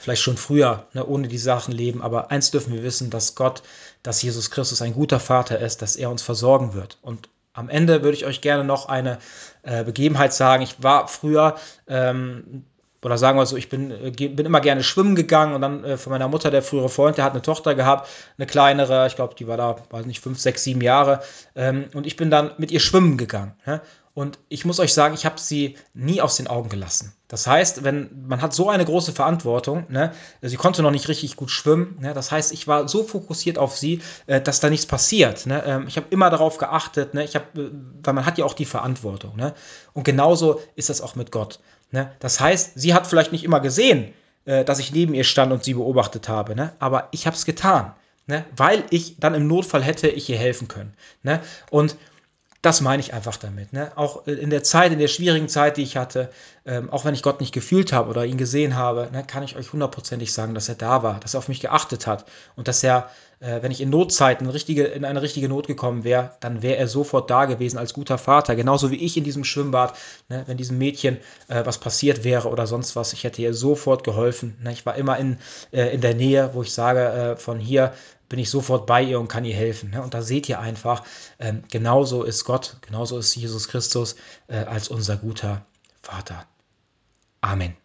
vielleicht schon früher ne, ohne die Sachen leben. Aber eins dürfen wir wissen, dass Gott, dass Jesus Christus ein guter Vater ist, dass er uns versorgen wird. Und am Ende würde ich euch gerne noch eine äh, Begebenheit sagen. Ich war früher, ähm, oder sagen wir so, ich bin, äh, bin immer gerne schwimmen gegangen und dann äh, von meiner Mutter, der frühere Freund, der hat eine Tochter gehabt, eine kleinere, ich glaube, die war da, weiß nicht, fünf, sechs, sieben Jahre. Ähm, und ich bin dann mit ihr schwimmen gegangen. Ne? Und ich muss euch sagen, ich habe sie nie aus den Augen gelassen. Das heißt, wenn man hat so eine große Verantwortung, ne, sie konnte noch nicht richtig gut schwimmen. Ne, das heißt, ich war so fokussiert auf sie, äh, dass da nichts passiert. Ne. Ähm, ich habe immer darauf geachtet, ne, ich hab, äh, weil man hat ja auch die Verantwortung. Ne. Und genauso ist das auch mit Gott. Ne. Das heißt, sie hat vielleicht nicht immer gesehen, äh, dass ich neben ihr stand und sie beobachtet habe, ne, aber ich habe es getan. Ne, weil ich dann im Notfall hätte ich ihr helfen können. Ne? Und das meine ich einfach damit. Ne? Auch in der Zeit, in der schwierigen Zeit, die ich hatte, ähm, auch wenn ich Gott nicht gefühlt habe oder ihn gesehen habe, ne, kann ich euch hundertprozentig sagen, dass er da war, dass er auf mich geachtet hat und dass er, äh, wenn ich in Notzeiten richtige, in eine richtige Not gekommen wäre, dann wäre er sofort da gewesen als guter Vater. Genauso wie ich in diesem Schwimmbad, ne, wenn diesem Mädchen äh, was passiert wäre oder sonst was, ich hätte ihr sofort geholfen. Ne? Ich war immer in, äh, in der Nähe, wo ich sage, äh, von hier bin ich sofort bei ihr und kann ihr helfen. Ne? Und da seht ihr einfach, ähm, genauso ist Gott, genauso ist Jesus Christus äh, als unser guter Vater. Amen.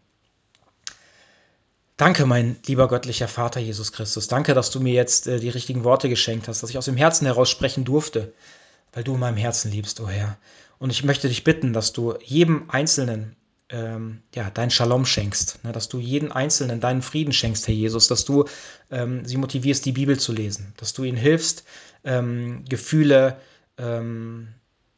Danke, mein lieber göttlicher Vater Jesus Christus. Danke, dass du mir jetzt äh, die richtigen Worte geschenkt hast, dass ich aus dem Herzen heraus sprechen durfte, weil du in meinem Herzen liebst, o oh Herr. Und ich möchte dich bitten, dass du jedem Einzelnen ähm, ja, dein Shalom schenkst, ne, dass du jeden Einzelnen deinen Frieden schenkst, Herr Jesus, dass du ähm, sie motivierst, die Bibel zu lesen, dass du ihnen hilfst, ähm, Gefühle, ähm,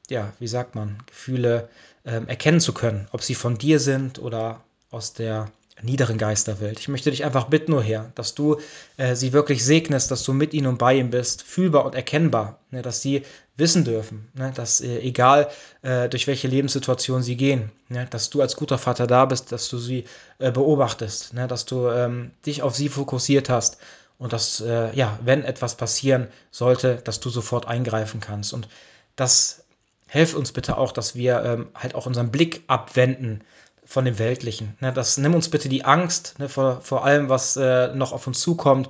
ja, wie sagt man, Gefühle ähm, erkennen zu können, ob sie von dir sind oder aus der niederen Geisterwelt. Ich möchte dich einfach bitten, nur Herr, dass du äh, sie wirklich segnest, dass du mit ihnen und bei ihnen bist, fühlbar und erkennbar, ne, dass sie wissen dürfen, ne, dass äh, egal äh, durch welche Lebenssituation sie gehen, ne, dass du als guter Vater da bist, dass du sie äh, beobachtest, ne, dass du ähm, dich auf sie fokussiert hast und dass, äh, ja, wenn etwas passieren sollte, dass du sofort eingreifen kannst. Und das hilft uns bitte auch, dass wir ähm, halt auch unseren Blick abwenden von dem Weltlichen. Ne, das nimm uns bitte die Angst ne, vor, vor allem, was äh, noch auf uns zukommt.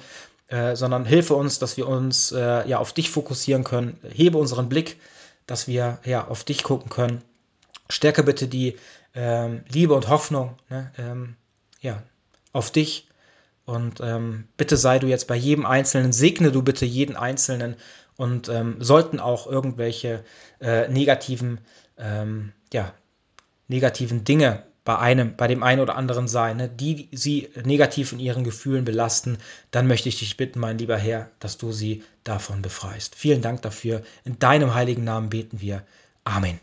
äh, sondern hilfe uns, dass wir uns äh, ja auf dich fokussieren können. Hebe unseren Blick, dass wir ja auf dich gucken können. Stärke bitte die ähm, Liebe und Hoffnung ne, ähm, ja, auf dich. Und ähm, bitte sei du jetzt bei jedem Einzelnen, segne du bitte jeden Einzelnen. Und ähm, sollten auch irgendwelche äh, negativen, ähm, ja, negativen Dinge bei einem, bei dem einen oder anderen sein, ne, die sie negativ in ihren Gefühlen belasten, dann möchte ich dich bitten, mein lieber Herr, dass du sie davon befreist. Vielen Dank dafür. In deinem heiligen Namen beten wir. Amen.